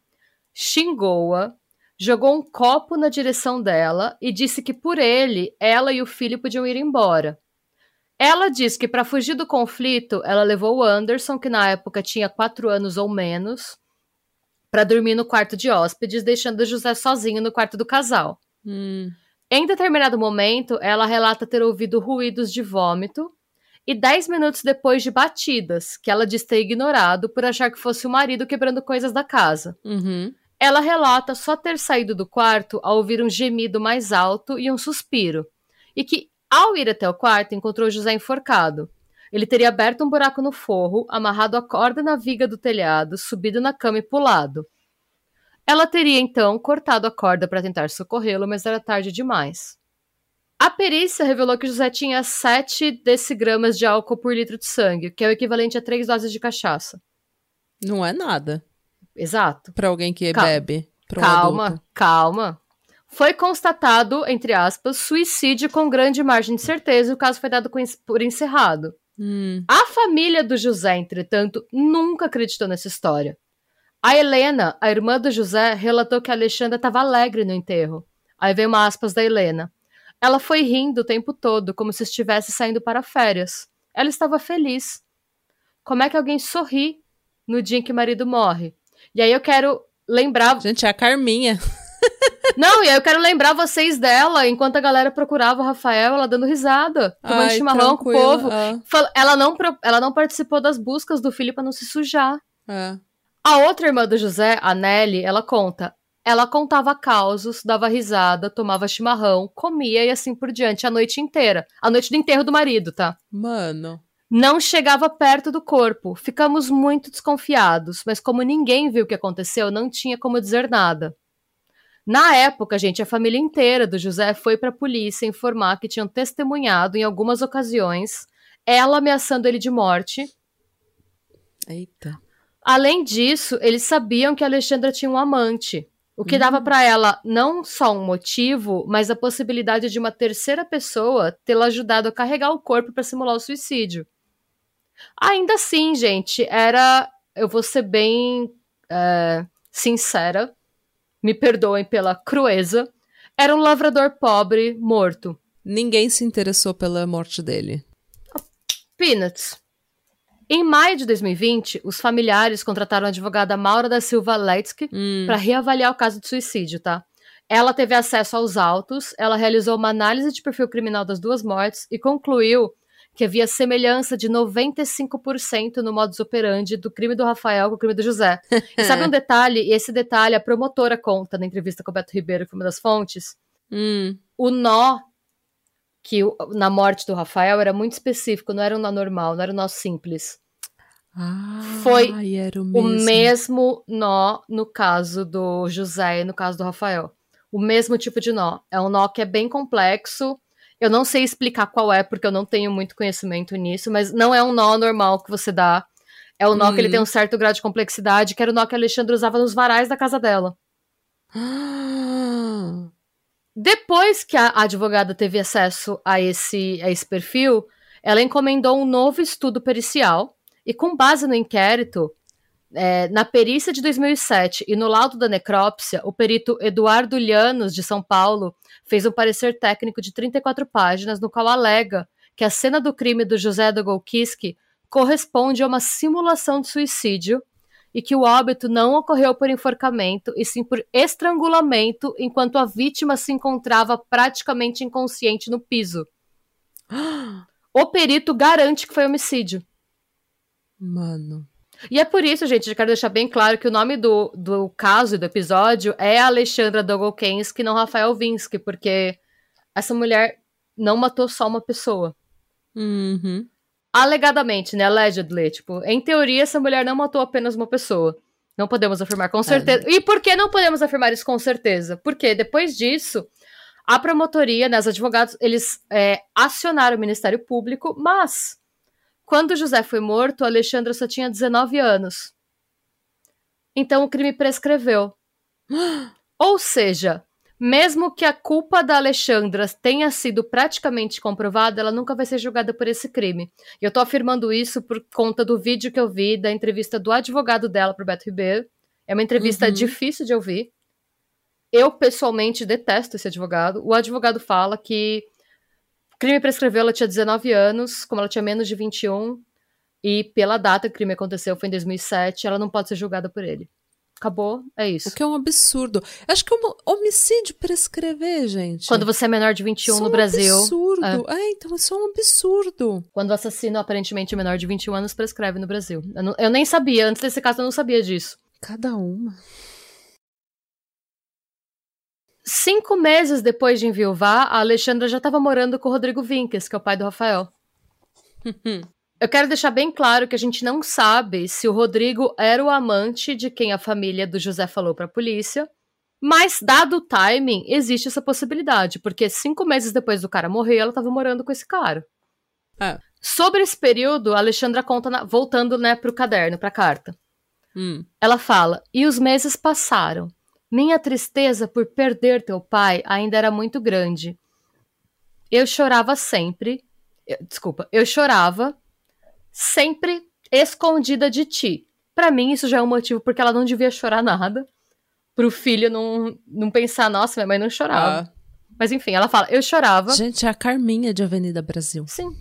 xingou-a, jogou um copo na direção dela e disse que por ele, ela e o filho podiam ir embora. Ela diz que para fugir do conflito, ela levou o Anderson, que na época tinha quatro anos ou menos, para dormir no quarto de hóspedes, deixando José sozinho no quarto do casal. Hum. Em determinado momento, ela relata ter ouvido ruídos de vômito e 10 minutos depois de batidas, que ela diz ter ignorado por achar que fosse o marido quebrando coisas da casa. Uhum. Ela relata só ter saído do quarto ao ouvir um gemido mais alto e um suspiro, e que, ao ir até o quarto, encontrou José enforcado. Ele teria aberto um buraco no forro, amarrado a corda na viga do telhado, subido na cama e pulado. Ela teria então cortado a corda para tentar socorrê-lo, mas era tarde demais. A perícia revelou que José tinha 7 decigramas de álcool por litro de sangue, que é o equivalente a 3 doses de cachaça. Não é nada Exato. pra alguém que bebe. Um calma, adulto. calma. Foi constatado, entre aspas, suicídio com grande margem de certeza e o caso foi dado por encerrado. Hum. A família do José, entretanto, nunca acreditou nessa história. A Helena, a irmã do José, relatou que a Alexandra estava alegre no enterro. Aí vem uma aspas da Helena. Ela foi rindo o tempo todo, como se estivesse saindo para férias. Ela estava feliz. Como é que alguém sorri no dia em que o marido morre? E aí eu quero lembrar Gente, é a Carminha. Não, e aí eu quero lembrar vocês dela, enquanto a galera procurava o Rafael, ela dando risada, tomando Ai, chimarrão com o povo. ah, Ela não, ela não participou das buscas do filho pra não se sujar. é. A outra irmã do José, a Nelly, ela conta. Ela contava causos, dava risada, tomava chimarrão, comia e assim por diante a noite inteira. A noite do enterro do marido, tá? Mano. Não chegava perto do corpo. Ficamos muito desconfiados, mas como ninguém viu o que aconteceu, não tinha como dizer nada. Na época, gente, a família inteira do José foi para a polícia informar que tinham testemunhado em algumas ocasiões ela ameaçando ele de morte. Eita. Além disso, eles sabiam que a Alexandra tinha um amante, o que dava para ela não só um motivo, mas a possibilidade de uma terceira pessoa tê-la ajudado a carregar o corpo para simular o suicídio. Ainda assim, gente, era. Eu vou ser bem é, sincera, me perdoem pela crueza. Era um lavrador pobre morto. Ninguém se interessou pela morte dele. Peanuts. Em maio de 2020, os familiares contrataram a advogada Maura da Silva Letsky Hum. para reavaliar o caso de suicídio, tá? Ela teve acesso aos autos, ela realizou uma análise de perfil criminal das duas mortes e concluiu que havia semelhança de 95% no modus operandi do crime do Rafael com o crime do José. E sabe um detalhe? E esse detalhe a promotora conta na entrevista com o Beto Ribeiro, que foi uma das fontes. Hum. O nó que o- na morte do Rafael era muito específico, não era um nó normal, não era um nó simples. Ah, Foi era o O mesmo. mesmo nó no caso do José e no caso do Rafael. O mesmo tipo de nó. É um nó que é bem complexo. Eu não sei explicar qual é, porque eu não tenho muito conhecimento nisso, mas não é um nó normal que você dá. É um nó que ele Hum. tem um certo grau de complexidade, que era o nó que a Alexandra usava nos varais da casa dela. Depois que a advogada teve acesso a esse, a esse perfil, ela encomendou um novo estudo pericial E com base no inquérito, é, na perícia de 2007 e no laudo da necrópsia, o perito Eduardo Llanos, de São Paulo, fez um parecer técnico de 34 páginas, no qual alega que a cena do crime do José Dogolkiski corresponde a uma simulação de suicídio e que o óbito não ocorreu por enforcamento, e sim por estrangulamento, enquanto a vítima se encontrava praticamente inconsciente no piso. O perito garante que foi homicídio. Mano. E é por isso, gente, eu quero deixar bem claro que o nome do, do caso e do episódio é Alexandra Dogolkensky, não Rafael Vinsky, porque essa mulher não matou só uma pessoa. Uhum. Alegadamente, né? Allegedly. Tipo, em teoria, essa mulher não matou apenas uma pessoa. Não podemos afirmar com certeza. É. E por que não podemos afirmar isso com certeza? Porque depois disso, a promotoria, né, os advogados, eles é, acionaram o Ministério Público, mas quando José foi morto, Alexandra só tinha 19 anos. Então o crime prescreveu. Ou seja, mesmo que a culpa da Alexandra tenha sido praticamente comprovada, ela nunca vai ser julgada por esse crime. E eu tô afirmando isso por conta do vídeo que eu vi da entrevista do advogado dela pro Beto Ribeiro. É uma entrevista uhum. difícil de ouvir. Eu, pessoalmente, detesto esse advogado. O advogado fala que crime prescreveu, ela tinha 19 anos, como ela tinha menos de 21, e pela data que o crime aconteceu, foi em 2007, ela não pode ser julgada por ele. Acabou, é isso. O que é um absurdo. Acho que é um homicídio prescrever, gente. Quando você é menor de 21 isso no é um Brasil. absurdo. É. é, então isso é um absurdo. Quando o assassino aparentemente menor de 21 anos prescreve no Brasil. Eu, não, eu nem sabia, antes desse caso eu não sabia disso. Cada uma. Cinco meses depois de enviuvar, a Alexandra já estava morando com o Rodrigo Vinques, que é o pai do Rafael. Eu quero deixar bem claro que a gente não sabe se o Rodrigo era o amante de quem a família do José falou para a polícia, mas dado o timing, existe essa possibilidade, porque cinco meses depois do cara morrer, ela estava morando com esse cara. É. Sobre esse período, a Alexandra conta, na, voltando né, para o caderno, para a carta. Hum. Ela fala: e os meses passaram. Minha tristeza por perder teu pai ainda era muito grande. Eu chorava sempre. Eu, desculpa, eu chorava sempre escondida de ti. Para mim, isso já é um motivo porque ela não devia chorar nada. Pro filho não, não pensar, nossa, minha mãe não chorava. Ah. Mas enfim, ela fala, eu chorava. Gente, é a Carminha de Avenida Brasil. Sim.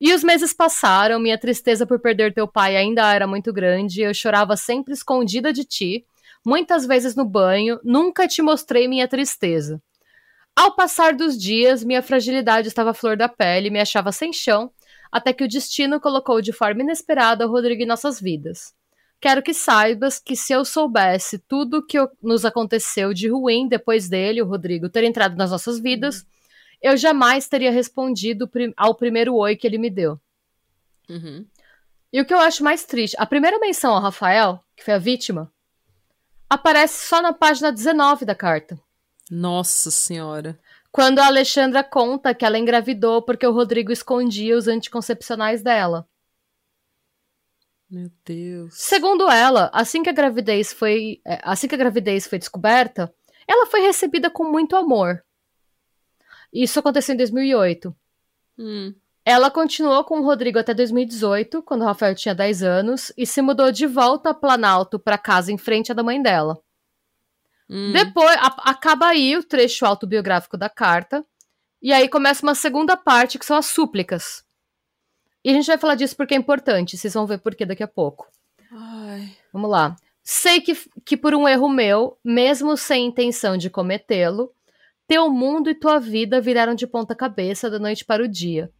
E os meses passaram, minha tristeza por perder teu pai ainda era muito grande, eu chorava sempre escondida de ti muitas vezes no banho, nunca te mostrei minha tristeza. Ao passar dos dias, minha fragilidade estava à flor da pele, me achava sem chão, até que o destino colocou de forma inesperada o Rodrigo em nossas vidas. Quero que saibas que se eu soubesse tudo o que nos aconteceu de ruim depois dele, o Rodrigo, ter entrado nas nossas vidas, eu jamais teria respondido ao primeiro oi que ele me deu. Uhum. E o que eu acho mais triste, a primeira menção ao Rafael, que foi a vítima, aparece só na página 19 da carta. Nossa Senhora. Quando a Alexandra conta que ela engravidou porque o Rodrigo escondia os anticoncepcionais dela. Meu Deus. Segundo ela, assim que a gravidez foi, é, assim que a gravidez foi descoberta, ela foi recebida com muito amor. Isso aconteceu em 2008. Hum. Ela continuou com o Rodrigo até 2018, quando o Rafael tinha 10 anos, e se mudou de volta a Planalto para casa em frente à da mãe dela. Hum. Depois, a, acaba aí o trecho autobiográfico da carta, e aí começa uma segunda parte, que são as súplicas. E a gente vai falar disso porque é importante, vocês vão ver por que daqui a pouco. Ai. Vamos lá. Sei que, que por um erro meu, mesmo sem intenção de cometê-lo, teu mundo e tua vida viraram de ponta cabeça da noite para o dia.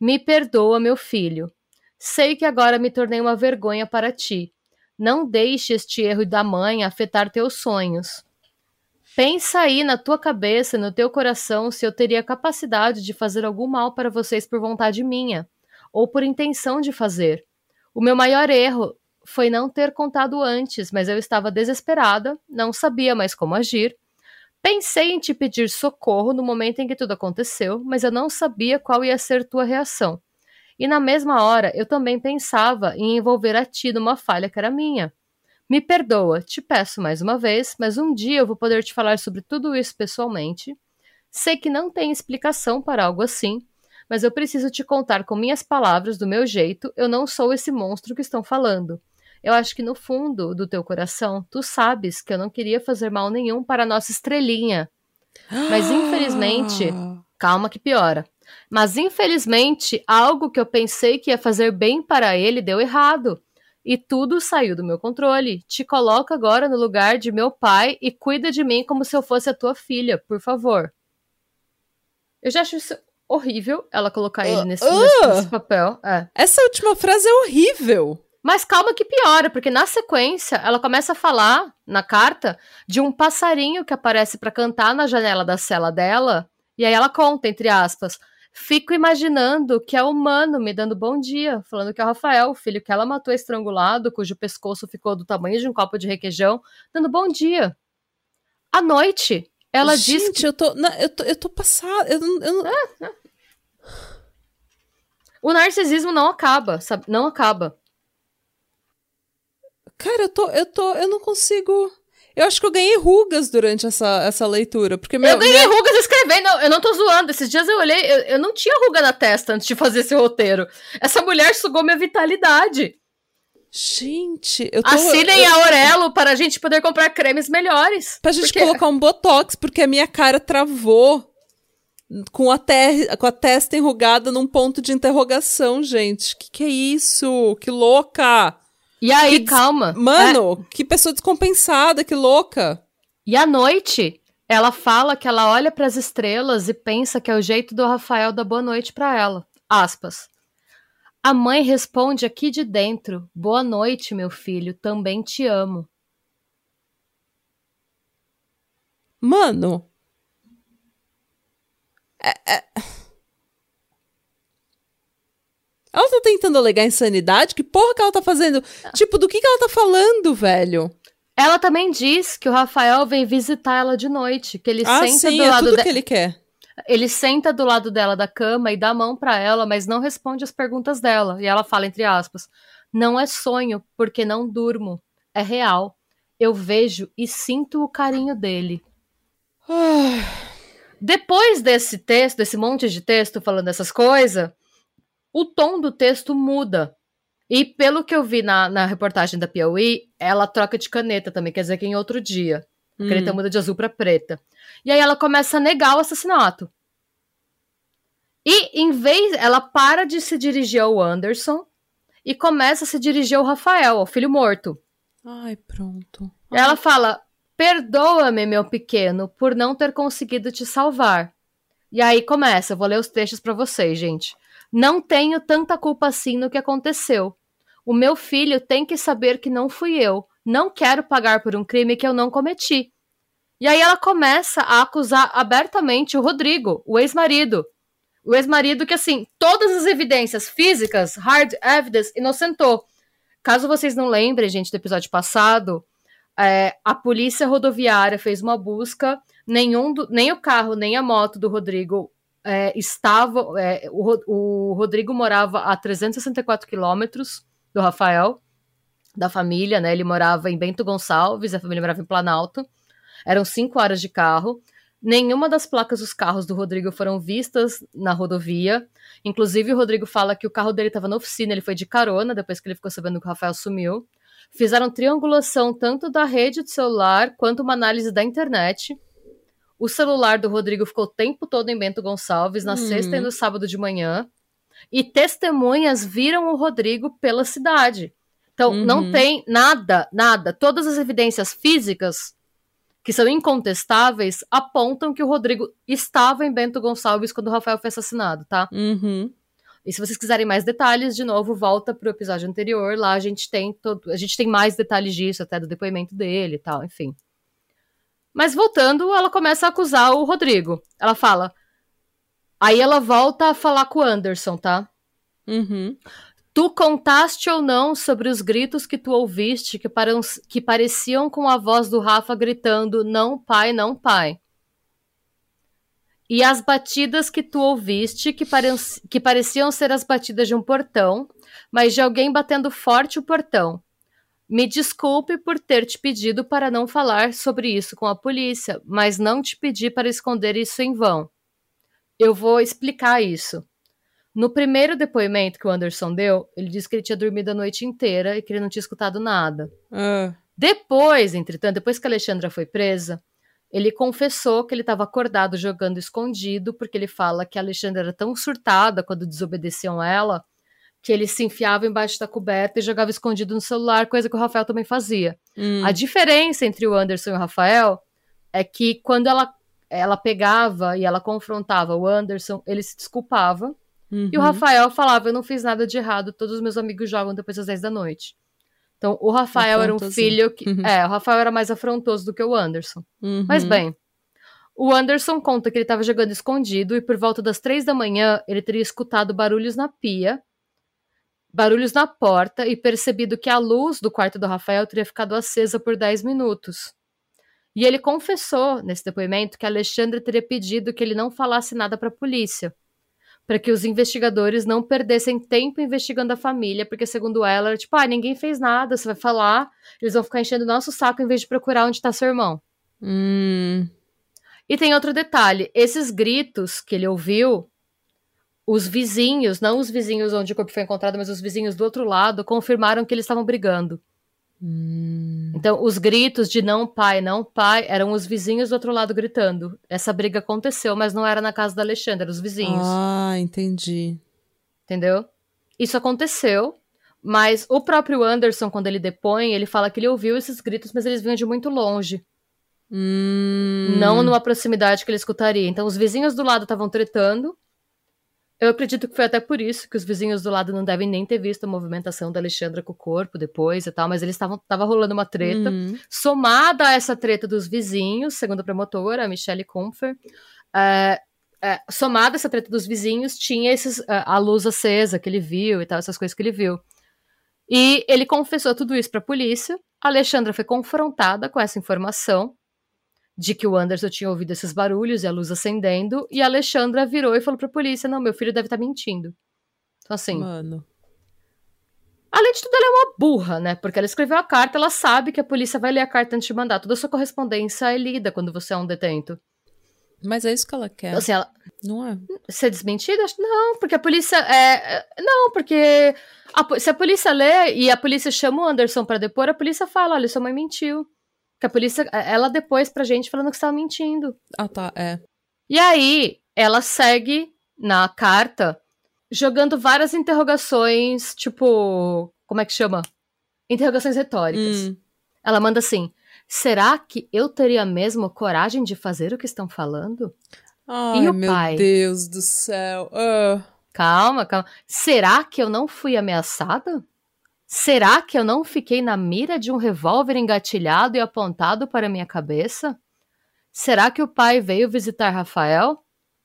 Me perdoa, meu filho. Sei que agora me tornei uma vergonha para ti. Não deixe este erro da mãe afetar teus sonhos. Pensa aí na tua cabeça, no teu coração, se eu teria capacidade de fazer algum mal para vocês por vontade minha, ou por intenção de fazer. O meu maior erro foi não ter contado antes, mas eu estava desesperada, não sabia mais como agir, Pensei em te pedir socorro no momento em que tudo aconteceu, mas eu não sabia qual ia ser tua reação. E na mesma hora, eu também pensava em envolver a ti numa falha que era minha. Me perdoa, te peço mais uma vez, mas um dia eu vou poder te falar sobre tudo isso pessoalmente. Sei que não tem explicação para algo assim, mas eu preciso te contar com minhas palavras, do meu jeito, eu não sou esse monstro que estão falando. Eu acho que no fundo do teu coração, tu sabes que eu não queria fazer mal nenhum para a nossa estrelinha. Mas infelizmente, calma que piora. Mas infelizmente, algo que eu pensei que ia fazer bem para ele deu errado. E tudo saiu do meu controle. Te coloca agora no lugar de meu pai e cuida de mim como se eu fosse a tua filha, por favor. Eu já acho isso horrível, ela colocar ele nesse, Uh, nesse- nesse papel. É. Essa última frase é horrível. Mas calma que piora, porque na sequência ela começa a falar na carta de um passarinho que aparece pra cantar na janela da cela dela, e aí ela conta, entre aspas, fico imaginando que é humano me dando bom dia, falando que é o Rafael, o filho que ela matou estrangulado, cujo pescoço ficou do tamanho de um copo de requeijão, dando bom dia. À noite, ela Gente, diz que eu tô, não, eu tô, eu tô passada. Eu, não- eu, não- o narcisismo não acaba, sabe? Não acaba. Cara, eu tô, eu tô, eu não consigo. Eu acho que eu ganhei rugas durante essa, essa leitura, porque meu, eu ganhei minha- rugas escrevendo, eu não tô zoando. Esses dias eu olhei, eu, eu não tinha ruga na testa antes de fazer esse roteiro. Essa mulher sugou minha vitalidade. gente, eu tô Assinem eu, a Aurelo para a gente poder comprar cremes melhores. pra gente Porque- colocar um botox, porque a minha cara travou com a, ter, com a testa enrugada num ponto de interrogação, gente. Que que é isso? Que louca! E aí, Que des- calma. Mano, que pessoa descompensada, que louca! E à noite, ela fala que ela olha para as estrelas e pensa que é o jeito do Rafael dar boa noite para ela. Aspas. A mãe responde aqui de dentro: Boa noite, meu filho, também te amo. Mano. É- é- Ela tá tentando alegar insanidade? Que porra que ela tá fazendo? Tipo, do que que ela tá falando, velho? Ela também diz que o Rafael vem visitar ela de noite, que ele ah, senta sim, do é lado tudo de- que ele quer. ele senta do lado dela da cama e dá a mão pra ela, mas não responde as perguntas dela. E ela fala entre aspas: "Não é sonho, porque não durmo, é real. Eu vejo e sinto o carinho dele." Ah, Depois desse texto, desse monte de texto falando essas coisas, o tom do texto muda. E pelo que eu vi na, na reportagem da Piauí, ela troca de caneta também, quer dizer que em outro dia. A caneta hum. muda de azul pra preta. E aí ela começa a negar o assassinato. E em vez, ela para de se dirigir ao Anderson e começa a se dirigir ao Rafael, ao filho morto. Ai, pronto. E ela fala: Perdoa-me, meu pequeno, por não ter conseguido te salvar. E aí começa, eu vou ler os trechos pra vocês, gente. Não tenho tanta culpa assim no que aconteceu. O meu filho tem que saber que não fui eu. Não quero pagar por um crime que eu não cometi. E aí ela começa a acusar abertamente o Rodrigo, o ex-marido. O ex-marido que, assim, todas as evidências físicas, hard evidence, inocentou. Caso vocês não lembrem, gente, do episódio passado, é, a polícia rodoviária fez uma busca, nenhum do- nem o carro, nem a moto do Rodrigo é, estava. é, o, o Rodrigo morava a 364 quilômetros do Rafael, da família, né? Ele morava em Bento Gonçalves, a família morava em Planalto. Eram cinco horas de carro. Nenhuma das placas dos carros do Rodrigo foram vistas na rodovia. Inclusive, o Rodrigo fala que o carro dele estava na oficina, ele foi de carona depois que ele ficou sabendo que o Rafael sumiu. Fizeram triangulação tanto da rede de celular quanto uma análise da internet. O celular do Rodrigo ficou o tempo todo em Bento Gonçalves, na Hum. sexta e no sábado de manhã. E testemunhas viram o Rodrigo pela cidade. Então, Uhum. não tem nada, nada. Todas as evidências físicas que são incontestáveis apontam que o Rodrigo estava em Bento Gonçalves quando o Rafael foi assassinado, tá? Uhum. E se vocês quiserem mais detalhes, de novo, volta pro episódio anterior. Lá a gente tem todo, a gente tem mais detalhes disso, até do depoimento dele e tal, enfim. Mas voltando, ela começa a acusar o Rodrigo. Ela fala. Aí ela volta a falar com o Anderson, tá? Uhum. Tu contaste ou não sobre os gritos que tu ouviste que, param- que pareciam com a voz do Rafa gritando: Não, pai, não, pai. E as batidas que tu ouviste que, paren- que pareciam ser as batidas de um portão, mas de alguém batendo forte o portão. Me desculpe por ter te pedido para não falar sobre isso com a polícia, mas não te pedi para esconder isso em vão. Eu vou explicar isso. No primeiro depoimento que o Anderson deu, ele disse que ele tinha dormido a noite inteira e que ele não tinha escutado nada. Ah, Depois, entretanto, depois que a Alexandra foi presa, ele confessou que ele estava acordado jogando escondido, porque ele fala que a Alexandra era tão surtada quando desobedeciam ela, que ele se enfiava embaixo da coberta e jogava escondido no celular, coisa que o Rafael também fazia. hum, A diferença entre o Anderson e o Rafael é que quando ela, ela pegava e ela confrontava o Anderson, ele se desculpava. E o uhum. Rafael falava: Eu não fiz nada de errado, todos os meus amigos jogam depois das 10 da noite. Então, o Rafael era um filho que. Uhum. É, o Rafael era mais afrontoso do que o Anderson. Uhum. Mas bem, o Anderson conta que ele estava jogando escondido e por volta das três da manhã ele teria escutado barulhos na pia, barulhos na porta e percebido que a luz do quarto do Rafael teria ficado acesa por 10 minutos. E ele confessou nesse depoimento que a Alexandra teria pedido que ele não falasse nada para a polícia, para que os investigadores não perdessem tempo investigando a família, porque segundo ela, era tipo, ah, ninguém fez nada, você vai falar, eles vão ficar enchendo o nosso saco em vez de procurar onde está seu irmão. Hum, E tem outro detalhe: esses gritos que ele ouviu, os vizinhos, não os vizinhos onde o corpo foi encontrado, mas os vizinhos do outro lado, confirmaram que eles estavam brigando. hum. Então, os gritos de não pai, não pai, eram os vizinhos do outro lado gritando. Essa briga aconteceu, mas não era na casa da Alexandra, os vizinhos. Ah, entendi. Entendeu? Isso aconteceu, mas o próprio Anderson, quando ele depõe, ele fala que ele ouviu esses gritos, mas eles vinham de muito longe. Hum, não numa proximidade que ele escutaria. Então, os vizinhos do lado estavam tretando. Eu acredito que foi até por isso que os vizinhos do lado não devem nem ter visto a movimentação da Alexandra com o corpo depois e tal, mas eles estavam tava rolando uma treta. Uhum. Somada a essa treta dos vizinhos, segundo a promotora, a Michelle Comfer, é, é, somada a essa treta dos vizinhos, tinha esses, é, a luz acesa que ele viu e tal, essas coisas que ele viu. E ele confessou tudo isso para a polícia. A Alexandra foi confrontada com essa informação de que o Anderson tinha ouvido esses barulhos e a luz acendendo, e a Alexandra virou e falou pra polícia: Não, meu filho deve estar mentindo. Então, assim, Mano. além de tudo, ela é uma burra, né? Porque ela escreveu a carta, ela sabe que a polícia vai ler a carta antes de mandar. Toda a sua correspondência é lida quando você é um detento. Mas é isso que ela quer, Então, assim, ela, não é? ser desmentida? Não, porque a polícia é. é- Não, porque a se a polícia lê e a polícia chama o Anderson pra depor, a polícia fala: olha, sua mãe mentiu. Que a polícia. Ela depois pra gente falando que você tava mentindo. Ah, tá, é. E aí, ela segue na carta jogando várias interrogações, tipo. Como é que chama? Interrogações retóricas. Hum. Ela manda assim: será que eu teria mesmo coragem de fazer o que estão falando? Ai, o meu pai? Deus do céu. Ah. Calma, calma. Será que eu não fui ameaçada? Será que eu não fiquei na mira de um revólver engatilhado e apontado para minha cabeça? Será que o pai veio visitar Rafael?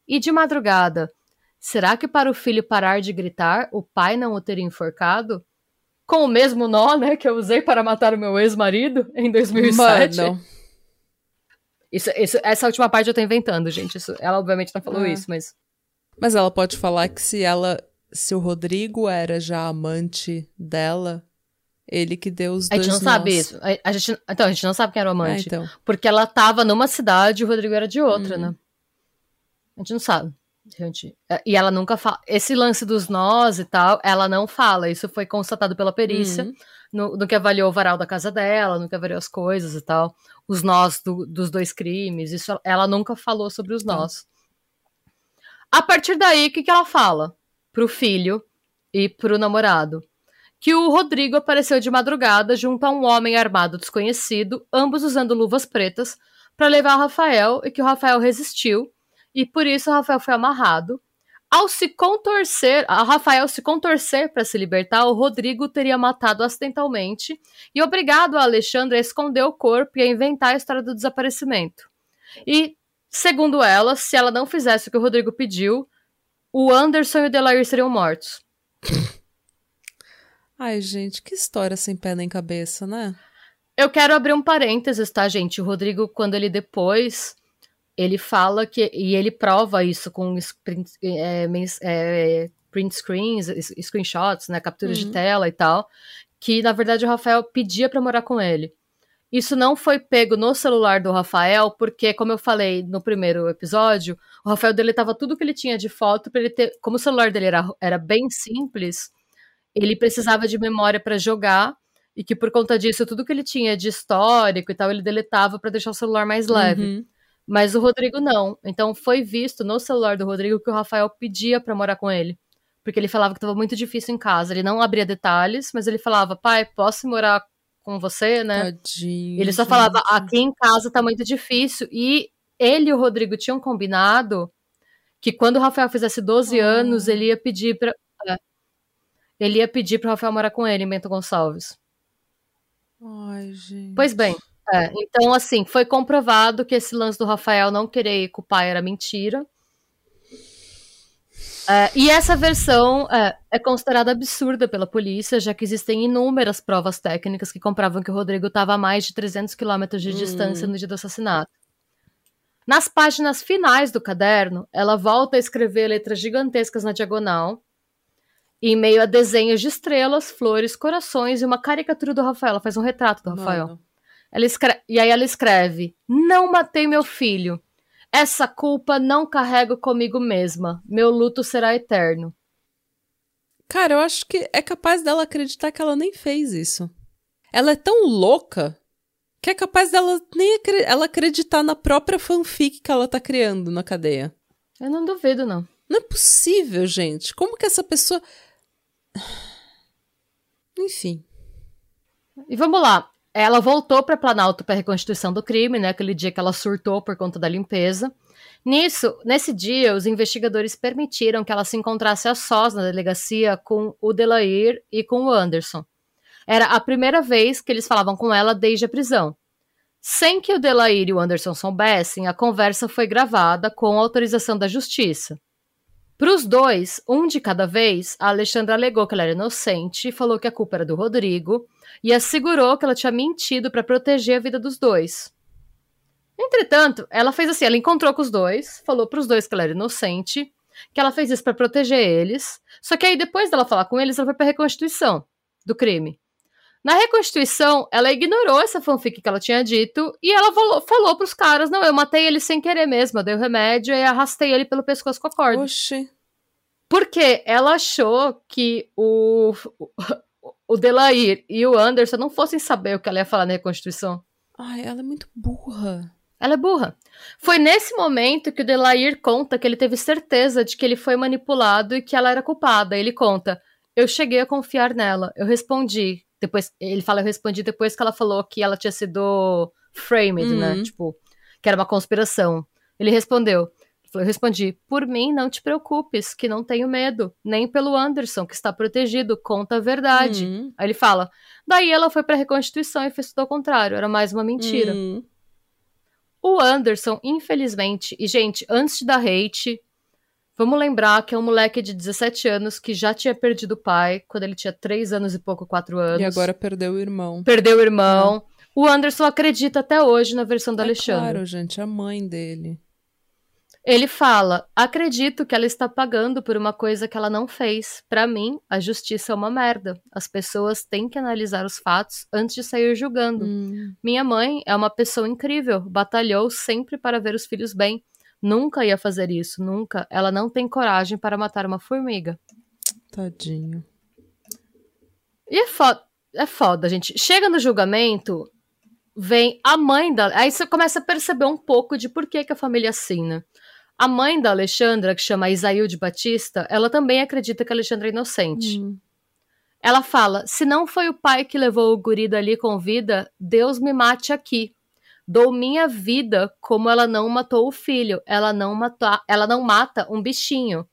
E de madrugada, será que para o filho parar de gritar, o pai não o teria enforcado? Com o mesmo nó, né, que eu usei para matar o meu ex-marido em 2007? Mano. Isso, isso- essa última parte eu tô inventando, gente. Isso- ela obviamente não falou É. isso, mas Mas ela pode falar que se ela. Se o Rodrigo era já amante dela, ele que deu os a dois gente não sabe nós. isso. A, a gente, então, a gente não sabe quem era o É, amante. então. Porque ela tava numa cidade e o Rodrigo era de outra, Uhum. né? A gente não sabe. Gente. É, E ela nunca fala. Esse lance dos nós e tal, ela não fala. Isso foi constatado pela perícia, Uhum. no, no que avaliou o varal da casa dela, no que avaliou as coisas e tal. Os nós do- dos dois crimes. Isso ela nunca falou sobre os Tá. nós. A partir daí, o que, que ela fala? Pro filho e pro namorado. Que o Rodrigo apareceu de madrugada junto a um homem armado desconhecido, ambos usando luvas pretas, para levar o Rafael e que o Rafael resistiu e por isso o Rafael foi amarrado. Ao se contorcer, a Rafael se contorcer para se libertar, o Rodrigo teria matado acidentalmente e obrigado a Alexandra a esconder o corpo e a inventar a história do desaparecimento. E, segundo ela, se ela não fizesse o que o Rodrigo pediu, o Anderson e o Delair seriam mortos. Ai, gente, que história sem pé nem cabeça, né? Eu quero abrir um parênteses, tá, gente? O Rodrigo, quando ele depois, ele fala que. E ele prova isso com sprint, é, é, print screens, screenshots, né? Capturas de Uhum. tela e tal. Que, na verdade, o Rafael pedia pra morar com ele. Isso não foi pego no celular do Rafael, porque, como eu falei no primeiro episódio, o Rafael deletava tudo que ele tinha de foto para ele ter. Como o celular dele era, era bem simples, ele precisava de memória para jogar e que por conta disso tudo que ele tinha de histórico e tal ele deletava para deixar o celular mais leve. Uhum. Mas o Rodrigo não. Então foi visto no celular do Rodrigo que o Rafael pedia para morar com ele. Porque ele falava que estava muito difícil em casa. Ele não abria detalhes, mas ele falava: pai, posso morar com você, né? Tadinho, ele só falava: aqui em casa tá muito difícil. E ele e o Rodrigo tinham combinado que quando o Rafael fizesse 12 oh. anos, ele ia pedir para é, ele ia pedir para Rafael morar com ele em Bento Gonçalves. Ai, gente. Pois bem, é, então assim, foi comprovado que esse lance do Rafael não querer ir com o pai era mentira. É, e essa versão é, é, considerada absurda pela polícia, já que existem inúmeras provas técnicas que comprovam que o Rodrigo estava a mais de 300 quilômetros de hum. distância no dia do assassinato. Nas páginas finais do caderno, ela volta a escrever letras gigantescas na diagonal, em meio a desenhos de estrelas, flores, corações e uma caricatura do Rafael. Ela faz um retrato do Rafael. Ela escreve, e aí ela escreve: Não matei meu filho. Essa culpa não carrego comigo mesma. Meu luto será eterno. Cara, eu acho que é capaz dela acreditar que ela nem fez isso. Ela é tão louca que é capaz dela nem ela acreditar na própria fanfic que ela tá criando na cadeia. Eu não duvido, não. Não é possível, gente. Como que essa pessoa. Enfim. E vamos lá. Ela voltou para Planalto para a reconstituição do crime, né? Aquele dia que ela surtou por conta da limpeza. Nisso, nesse dia, os investigadores permitiram que ela se encontrasse a sós na delegacia com o Delair e com o Anderson. Era a primeira vez que eles falavam com ela desde a prisão. Sem que o Delair e o Anderson soubessem, a conversa foi gravada com autorização da justiça. Para os dois, um de cada vez, a Alexandra alegou que ela era inocente, falou que a culpa era do Rodrigo e assegurou que ela tinha mentido para proteger a vida dos dois. Entretanto, ela fez assim: ela encontrou com os dois, falou para os dois que ela era inocente, que ela fez isso para proteger eles. Só que aí, depois dela falar com eles, ela foi para reconstituição do crime. Na reconstituição, ela ignorou essa fanfic que ela tinha dito e ela falou, falou pros caras: não, eu matei ele sem querer mesmo, eu dei o remédio e arrastei ele pelo pescoço com a corda. Oxi. Porque ela achou que o, o Delair e o Anderson não fossem saber o que ela ia falar na reconstituição. Ai, ela é muito burra. Ela é burra. Foi nesse momento que o Delair conta que ele teve certeza de que ele foi manipulado e que ela era culpada. Ele conta: Eu cheguei a confiar nela. Eu respondi. Depois, ele fala, eu respondi depois que ela falou que ela tinha sido framed, né? uhum. né? Tipo, que era uma conspiração. Ele respondeu. Eu respondi: Por mim, não te preocupes, que não tenho medo, nem pelo Anderson, que está protegido, conta a verdade. Uhum. Aí ele fala: Daí ela foi para a reconstituição e fez tudo ao contrário, era mais uma mentira. Uhum. O Anderson, infelizmente, e gente, antes de dar hate, Vamos lembrar que é um moleque de 17 anos que já tinha perdido o pai quando ele tinha 3 anos e pouco, 4 anos. E agora perdeu o irmão. Perdeu o irmão. É. O Anderson acredita até hoje na versão da é Alexandre. Claro, gente, a mãe dele. Ele fala: Acredito que ela está pagando por uma coisa que ela não fez. Para mim, a justiça é uma merda. As pessoas têm que analisar os fatos antes de sair julgando. Hum. Minha mãe é uma pessoa incrível, batalhou sempre para ver os filhos bem. Nunca ia fazer isso, nunca. Ela não tem coragem para matar uma formiga. Tadinho. E é foda, é foda, gente. Chega no julgamento, vem a mãe da. Aí você começa a perceber um pouco de por que, que a família assina. A mãe da Alexandra, que chama Isaíde Batista, ela também acredita que a Alexandra é inocente. Hum. Ela fala: se não foi o pai que levou o guri dali com vida, Deus me mate aqui. Dou minha vida como ela não matou o filho. Ela não, mata, ela não mata um bichinho.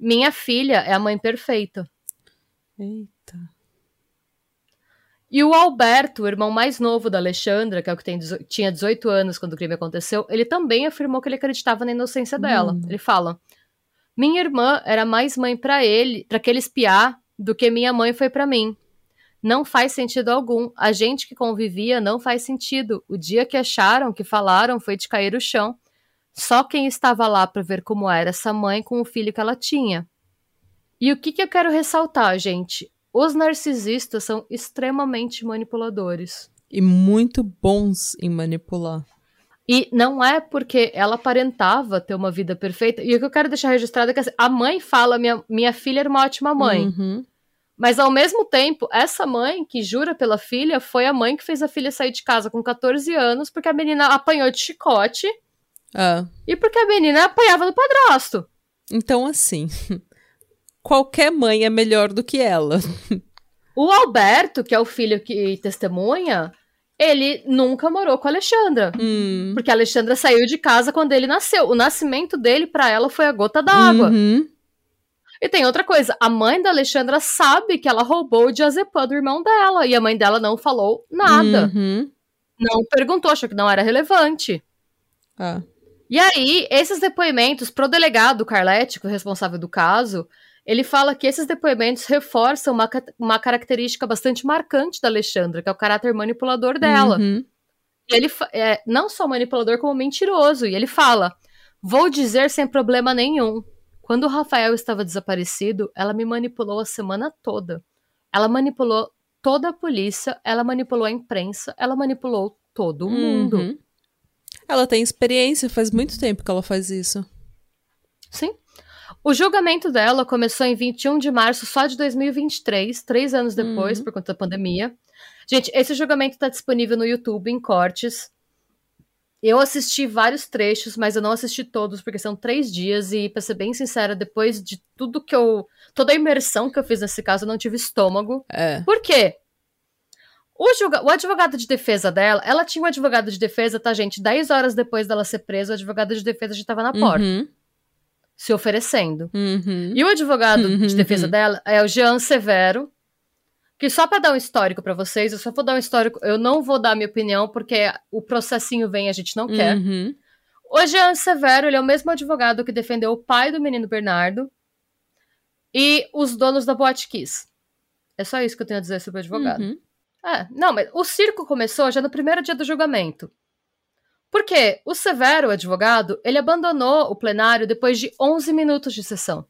Minha filha é a mãe perfeita. Eita. E o Alberto, o irmão mais novo da Alexandra, que é o que tem, tinha 18 anos quando o crime aconteceu, ele também afirmou que ele acreditava na inocência dela. Hum. Ele fala: Minha irmã era mais mãe para ele, para aquele espiar, do que minha mãe foi para mim não faz sentido algum. A gente que convivia não faz sentido. O dia que acharam, que falaram, foi de cair o chão. Só quem estava lá para ver como era essa mãe com o filho que ela tinha. E o que, que eu quero ressaltar, gente? Os narcisistas são extremamente manipuladores. E muito bons em manipular. E não é porque ela aparentava ter uma vida perfeita. E o que eu quero deixar registrado é que assim, a mãe fala: minha, minha filha era uma ótima mãe. Uhum. Mas ao mesmo tempo, essa mãe que jura pela filha foi a mãe que fez a filha sair de casa com 14 anos porque a menina apanhou de chicote Ah. e porque a menina apanhava do padrasto. Então, assim, qualquer mãe é melhor do que ela. O Alberto, que é o filho que testemunha, ele nunca morou com a Alexandra. Hum. Porque a Alexandra saiu de casa quando ele nasceu. O nascimento dele, pra ela, foi a gota d'água. Uhum. E tem outra coisa: a mãe da Alexandra sabe que ela roubou o diazepam do irmão dela. E a mãe dela não falou nada. Uhum. Não perguntou, achou que não era relevante. Ah. E aí, esses depoimentos, pro delegado Carletti, que é o responsável do caso, ele fala que esses depoimentos reforçam uma, uma característica bastante marcante da Alexandra, que é o caráter manipulador dela. Uhum. E ele é não só manipulador, como mentiroso. E ele fala: Vou dizer sem problema nenhum. Quando o Rafael estava desaparecido, ela me manipulou a semana toda. Ela manipulou toda a polícia, ela manipulou a imprensa, ela manipulou todo mundo. Uhum. Ela tem experiência, faz muito tempo que ela faz isso. Sim. O julgamento dela começou em 21 de março só de 2023, três anos depois, Uhum. por conta da pandemia. Gente, esse julgamento está disponível no YouTube em cortes. Eu assisti vários trechos, mas eu não assisti todos, porque são três dias, e pra ser bem sincera, depois de tudo que eu. toda a imersão que eu fiz nesse caso, eu não tive estômago. É. Por quê? O, julga- o advogado de defesa dela, ela tinha um advogado de defesa, tá, gente? 10 horas depois dela ser presa, o advogado de defesa já estava na porta, Uhum. se oferecendo. Uhum. E o advogado Uhum, de defesa uhum. dela é o Jean Severo, que só pra dar um histórico pra vocês, eu só vou dar um histórico, eu não vou dar a minha opinião, porque o processinho vem e a gente não quer. Uhum. O Jean Severo, ele é o mesmo advogado que defendeu o pai do menino Bernardo e os donos da Boate Kiss. É só isso que eu tenho a dizer sobre o advogado. Uhum. É, não, mas o circo começou já no primeiro dia do julgamento. Porque o Severo, o advogado, ele abandonou o plenário depois de 11 minutos de sessão.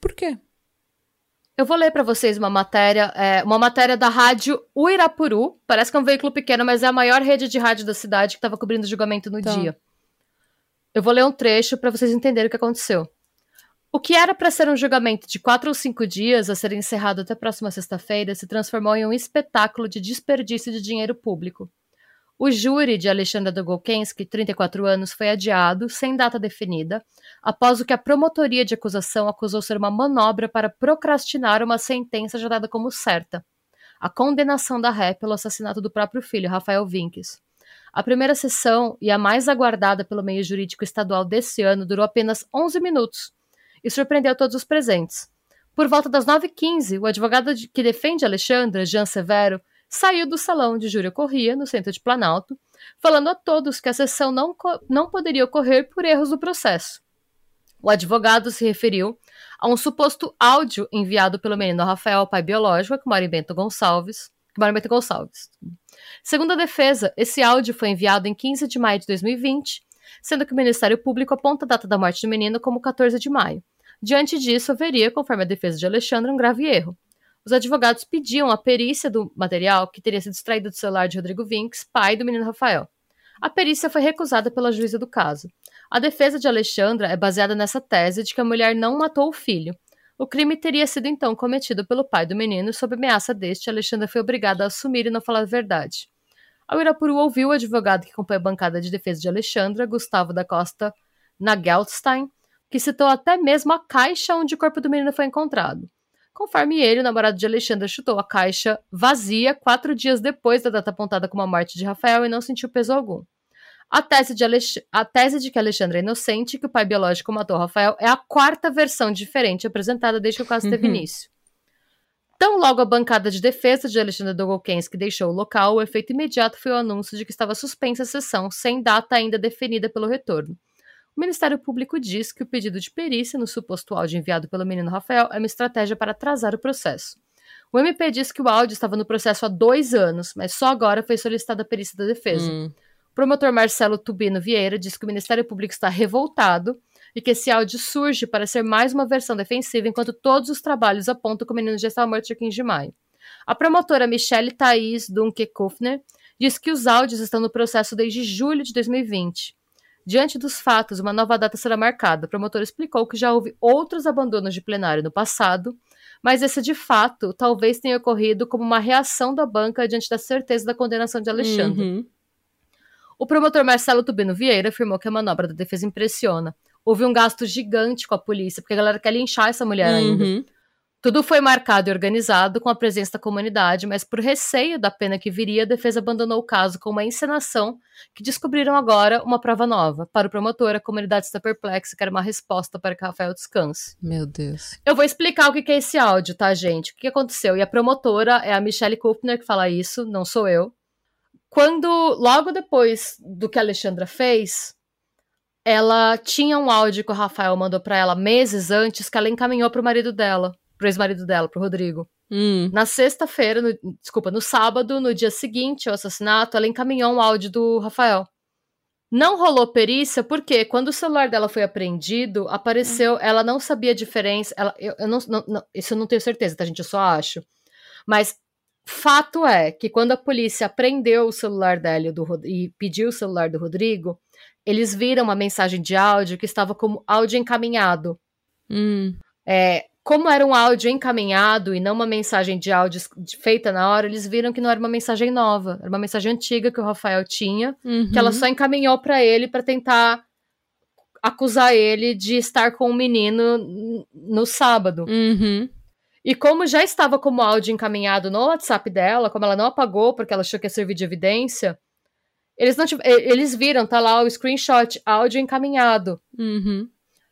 Por quê? Eu vou ler pra vocês uma matéria, é, uma matéria da rádio Uirapuru. Parece que é um veículo pequeno, mas é a maior rede de rádio da cidade que estava cobrindo o julgamento no Tá. dia. Eu vou ler um trecho pra vocês entenderem o que aconteceu. O que era pra ser um julgamento de quatro ou cinco dias a ser encerrado até a próxima sexta-feira se transformou em um espetáculo de desperdício de dinheiro público. O júri de Alexandra Dogolkensky, 34 anos, foi adiado, sem data definida, após o que a promotoria de acusação acusou ser uma manobra para procrastinar uma sentença já dada como certa. A condenação da ré pelo assassinato do próprio filho, Rafael Vinques. A primeira sessão, e a mais aguardada pelo meio jurídico estadual desse ano, durou apenas 11 minutos e surpreendeu todos os presentes. Por volta das 9h15, o advogado que defende Alexandra, Jean Severo, saiu do salão de júri Corria, no centro de Planalto, falando a todos que a sessão não, não poderia ocorrer por erros do processo. O advogado se referiu a um suposto áudio enviado pelo menino Rafael, pai biológico, que mora em Bento Gonçalves. Que mora em Bento Gonçalves. Segundo a defesa, esse áudio foi enviado em 15 de maio de 2020, sendo que o Ministério Público aponta a data da morte do menino como 14 de maio. Diante disso, haveria, conforme a defesa de Alexandre, um grave erro. Os advogados pediam a perícia do material que teria sido extraído do celular de Rodrigo Vinks, pai do menino Rafael. A perícia foi recusada pela juíza do caso. A defesa de Alexandra é baseada nessa tese de que a mulher não matou o filho. O crime teria sido então cometido pelo pai do menino sob ameaça deste, Alexandra foi obrigada a assumir e não falar a verdade. A Uirapuru ouviu o advogado que acompanha a bancada de defesa de Alexandra, Gustavo da Costa Nagelstein, que citou até mesmo a caixa onde o corpo do menino foi encontrado. Conforme ele, o namorado de Alexandra chutou a caixa vazia quatro dias depois da data apontada como a morte de Rafael e não sentiu peso algum. A tese, de Alex... a tese de que Alexandra é inocente e que o pai biológico matou Rafael é a quarta versão diferente apresentada desde que o caso teve Uhum. início. Tão logo a bancada de defesa de Alexandre Dogolkensky deixou o local, o efeito imediato foi o anúncio de que estava suspensa a sessão, sem data ainda definida pelo retorno. O Ministério Público diz que o pedido de perícia no suposto áudio enviado pelo menino Rafael é uma estratégia para atrasar o processo. O MP diz que o áudio estava no processo há dois anos, mas só agora foi solicitada a perícia da defesa. Hum. O promotor Marcelo Tubino Vieira diz que o Ministério Público está revoltado e que esse áudio surge para ser mais uma versão defensiva, enquanto todos os trabalhos apontam que o menino já estava morto dia 15 de maio. A promotora Michelle Thaís Dunke-Kufner diz que os áudios estão no processo desde julho de 2020. Diante dos fatos, uma nova data será marcada. O promotor explicou que já houve outros abandonos de plenário no passado, mas esse de fato talvez tenha ocorrido como uma reação da banca diante da certeza da condenação de Alexandre. Uhum. O promotor Marcelo Tubino Vieira afirmou que a manobra da defesa impressiona. Houve um gasto gigante com a polícia, porque a galera quer linchar essa mulher uhum. ainda. Tudo foi marcado e organizado com a presença da comunidade, mas por receio da pena que viria, a defesa abandonou o caso com uma encenação que descobriram agora uma prova nova. Para o promotor, a comunidade está perplexa e quer uma resposta para que Rafael descanse. Meu Deus. Eu vou explicar o que é esse áudio, tá, gente? O que aconteceu? E a promotora é a Michelle Kupner que fala isso, não sou eu. Quando, logo depois do que a Alexandra fez, ela tinha um áudio que o Rafael mandou para ela meses antes que ela encaminhou para o marido dela pro ex-marido dela, pro Rodrigo. Hum. Na sexta-feira, desculpa, no sábado, no dia seguinte ao assassinato, ela encaminhou um áudio do Rafael. Não rolou perícia porque quando o celular dela foi apreendido, apareceu, hum. ela não sabia a diferença. Ela, eu, eu não, não, não, isso eu não tenho certeza, tá, gente? Eu só acho. Mas fato é que quando a polícia apreendeu o celular dela do, e pediu o celular do Rodrigo, eles viram uma mensagem de áudio que estava como áudio encaminhado. Hum. É, como era um áudio encaminhado e não uma mensagem de áudio feita na hora, eles viram que não era uma mensagem nova, era uma mensagem antiga que o Rafael tinha, uhum. que ela só encaminhou para ele para tentar acusar ele de estar com o um menino no sábado. Uhum. E como já estava como áudio encaminhado no WhatsApp dela, como ela não apagou porque ela achou que ia servir de evidência, eles não eles viram, tá lá o screenshot, áudio encaminhado. Uhum.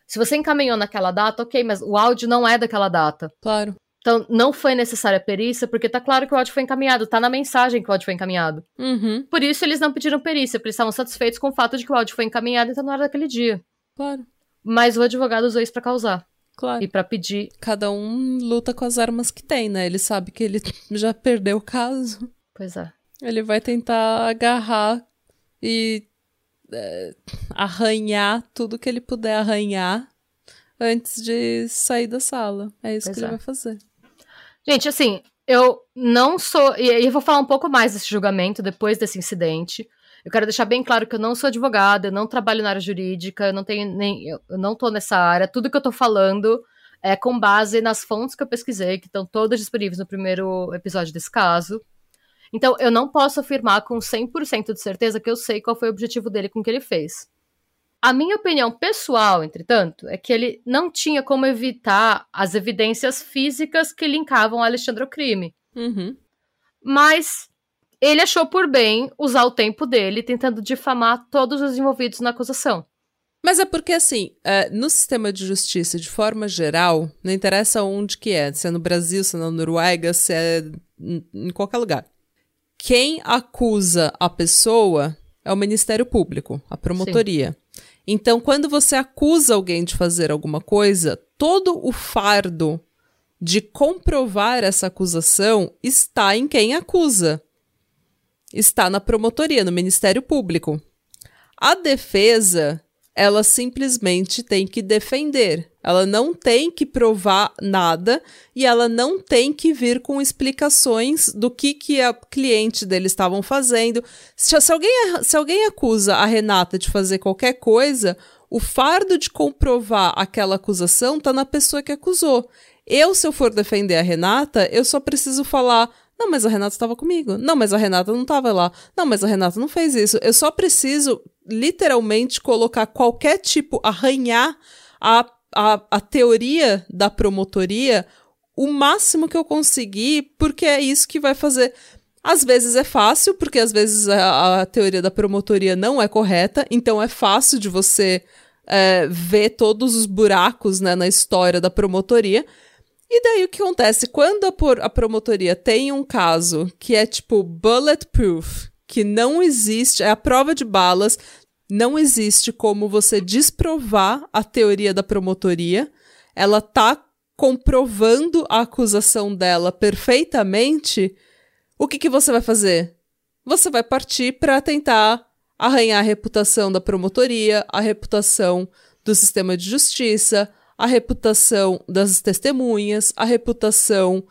Se você encaminhou naquela data, ok, mas o áudio não é daquela data. Claro. Então, não foi necessária a perícia, porque tá claro que o áudio foi encaminhado, tá na mensagem que o áudio foi encaminhado. Uhum. Por isso, eles não pediram perícia, porque eles estavam satisfeitos com o fato de que o áudio foi encaminhado, então não era daquele dia. Claro. Mas o advogado usou isso pra causar. Claro. E para pedir. Cada um luta com as armas que tem, né? Ele sabe que ele já perdeu o caso. Pois é. Ele vai tentar agarrar e é, arranhar tudo que ele puder arranhar antes de sair da sala. É isso pois que é. ele vai fazer. Gente, assim, eu não sou. E eu vou falar um pouco mais desse julgamento depois desse incidente. Eu quero deixar bem claro que eu não sou advogada, eu não trabalho na área jurídica, eu não tenho nem. Eu não tô nessa área. Tudo que eu tô falando é com base nas fontes que eu pesquisei, que estão todas disponíveis no primeiro episódio desse caso. Então, eu não posso afirmar com 100% de certeza que eu sei qual foi o objetivo dele com o que ele fez. A minha opinião pessoal, entretanto, é que ele não tinha como evitar as evidências físicas que linkavam Alexandre ao crime. Uhum. Mas ele achou por bem usar o tempo dele tentando difamar todos os envolvidos na acusação. Mas é porque, assim, é, no sistema de justiça, de forma geral, não interessa onde que é, se é no Brasil, se é na Noruega, se é em qualquer lugar. Quem acusa a pessoa é o Ministério Público, a promotoria. Sim. Então, quando você acusa alguém de fazer alguma coisa, todo o fardo de comprovar essa acusação está em quem acusa. Está na promotoria, no Ministério Público. A defesa ela simplesmente tem que defender. Ela não tem que provar nada e ela não tem que vir com explicações do que, que a cliente dele estavam fazendo. Se, se, alguém, se alguém acusa a Renata de fazer qualquer coisa, o fardo de comprovar aquela acusação está na pessoa que acusou. Eu, se eu for defender a Renata, eu só preciso falar. Não, mas a Renata estava comigo. Não, mas a Renata não estava lá. Não, mas a Renata não fez isso. Eu só preciso literalmente colocar qualquer tipo, arranhar a, a, a teoria da promotoria o máximo que eu conseguir, porque é isso que vai fazer. Às vezes é fácil, porque às vezes a, a teoria da promotoria não é correta, então é fácil de você é, ver todos os buracos né, na história da promotoria. E daí o que acontece? Quando a, a promotoria tem um caso que é tipo bulletproof, que não existe, é a prova de balas, não existe como você desprovar a teoria da promotoria. Ela tá comprovando a acusação dela perfeitamente. O que, que você vai fazer? Você vai partir para tentar arranhar a reputação da promotoria, a reputação do sistema de justiça, a reputação das testemunhas, a reputação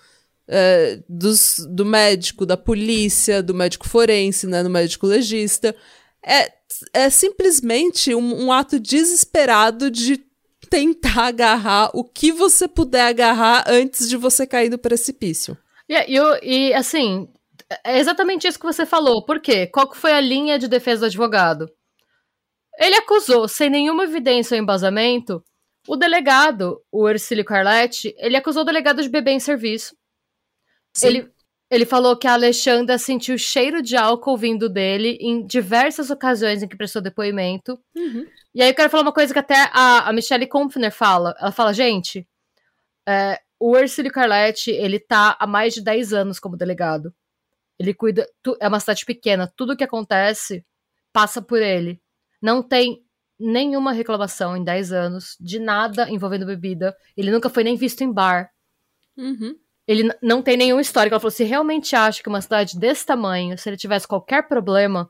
é, dos, do médico, da polícia, do médico forense, né, do médico legista. É, é simplesmente um, um ato desesperado de tentar agarrar o que você puder agarrar antes de você cair do precipício. E, e, e assim, é exatamente isso que você falou. Por quê? Qual foi a linha de defesa do advogado? Ele acusou, sem nenhuma evidência ou embasamento, o delegado, o Ercílio Carletti, ele acusou o delegado de beber em serviço. Ele, ele falou que a Alexandra sentiu cheiro de álcool vindo dele em diversas ocasiões em que prestou depoimento. Uhum. E aí eu quero falar uma coisa que até a, a Michelle Kompfner fala. Ela fala, gente, é, o Ercílio Carletti, ele tá há mais de 10 anos como delegado. Ele cuida. Tu, é uma cidade pequena. Tudo que acontece passa por ele. Não tem nenhuma reclamação em 10 anos de nada envolvendo bebida. Ele nunca foi nem visto em bar. Uhum. Ele não tem nenhum histórico. Ela falou: se realmente acha que uma cidade desse tamanho, se ele tivesse qualquer problema,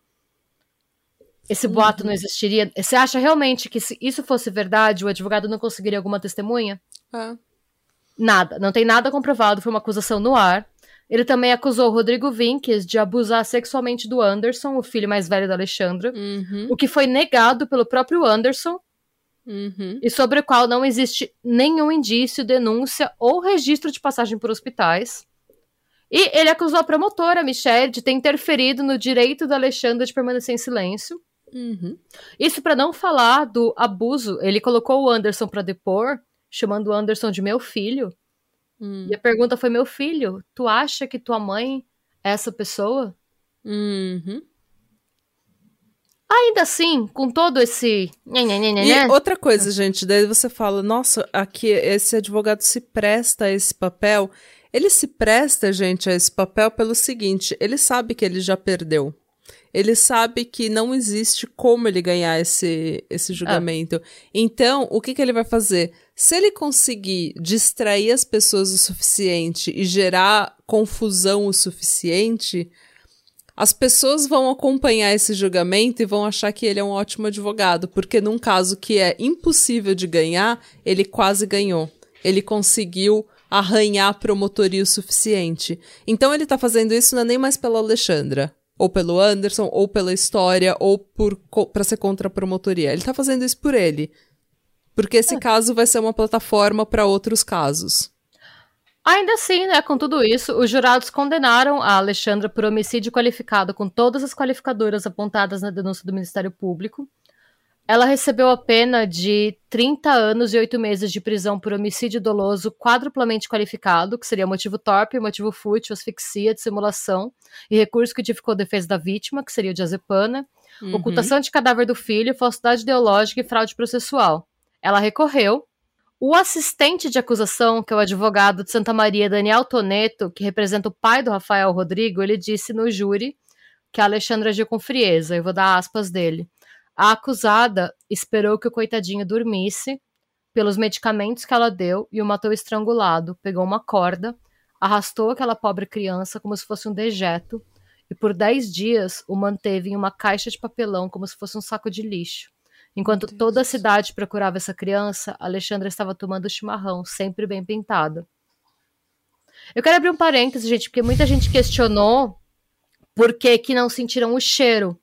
esse boato uhum. não existiria. Você acha realmente que se isso fosse verdade, o advogado não conseguiria alguma testemunha? É. Nada. Não tem nada comprovado. Foi uma acusação no ar. Ele também acusou Rodrigo Vinques de abusar sexualmente do Anderson, o filho mais velho da Alexandra, uhum. o que foi negado pelo próprio Anderson, uhum. e sobre o qual não existe nenhum indício, denúncia ou registro de passagem por hospitais. E ele acusou a promotora, Michelle, de ter interferido no direito da Alexandra de permanecer em silêncio. Uhum. Isso para não falar do abuso. Ele colocou o Anderson para depor, chamando o Anderson de meu filho. Hum. E a pergunta foi: meu filho, tu acha que tua mãe é essa pessoa? Uhum. Ainda assim, com todo esse. E outra coisa, gente, daí você fala: nossa, aqui esse advogado se presta a esse papel. Ele se presta, gente, a esse papel pelo seguinte: ele sabe que ele já perdeu. Ele sabe que não existe como ele ganhar esse, esse ah. julgamento. Ah. Então, o que, que ele vai fazer? Se ele conseguir distrair as pessoas o suficiente e gerar confusão o suficiente, as pessoas vão acompanhar esse julgamento e vão achar que ele é um ótimo advogado, porque num caso que é impossível de ganhar, ele quase ganhou. Ele conseguiu arranhar a promotoria o suficiente. Então ele tá fazendo isso não é nem mais pela Alexandra, ou pelo Anderson, ou pela história, ou por para ser contra a promotoria. Ele tá fazendo isso por ele. Porque esse é. caso vai ser uma plataforma para outros casos. Ainda assim, né, com tudo isso, os jurados condenaram a Alexandra por homicídio qualificado com todas as qualificadoras apontadas na denúncia do Ministério Público. Ela recebeu a pena de 30 anos e 8 meses de prisão por homicídio doloso quadruplamente qualificado, que seria motivo torpe, motivo fútil, asfixia, dissimulação e recurso que dificultou a defesa da vítima, que seria o diazepana, uhum. ocultação de cadáver do filho, falsidade ideológica e fraude processual. Ela recorreu. O assistente de acusação, que é o advogado de Santa Maria, Daniel Toneto, que representa o pai do Rafael Rodrigo, ele disse no júri que a Alexandra agiu com frieza. Eu vou dar aspas dele. A acusada esperou que o coitadinho dormisse pelos medicamentos que ela deu e o matou estrangulado. Pegou uma corda, arrastou aquela pobre criança como se fosse um dejeto e por dez dias o manteve em uma caixa de papelão como se fosse um saco de lixo. Enquanto toda a cidade procurava essa criança, Alexandra estava tomando chimarrão, sempre bem pintada. Eu quero abrir um parênteses, gente, porque muita gente questionou por que, que não sentiram o cheiro.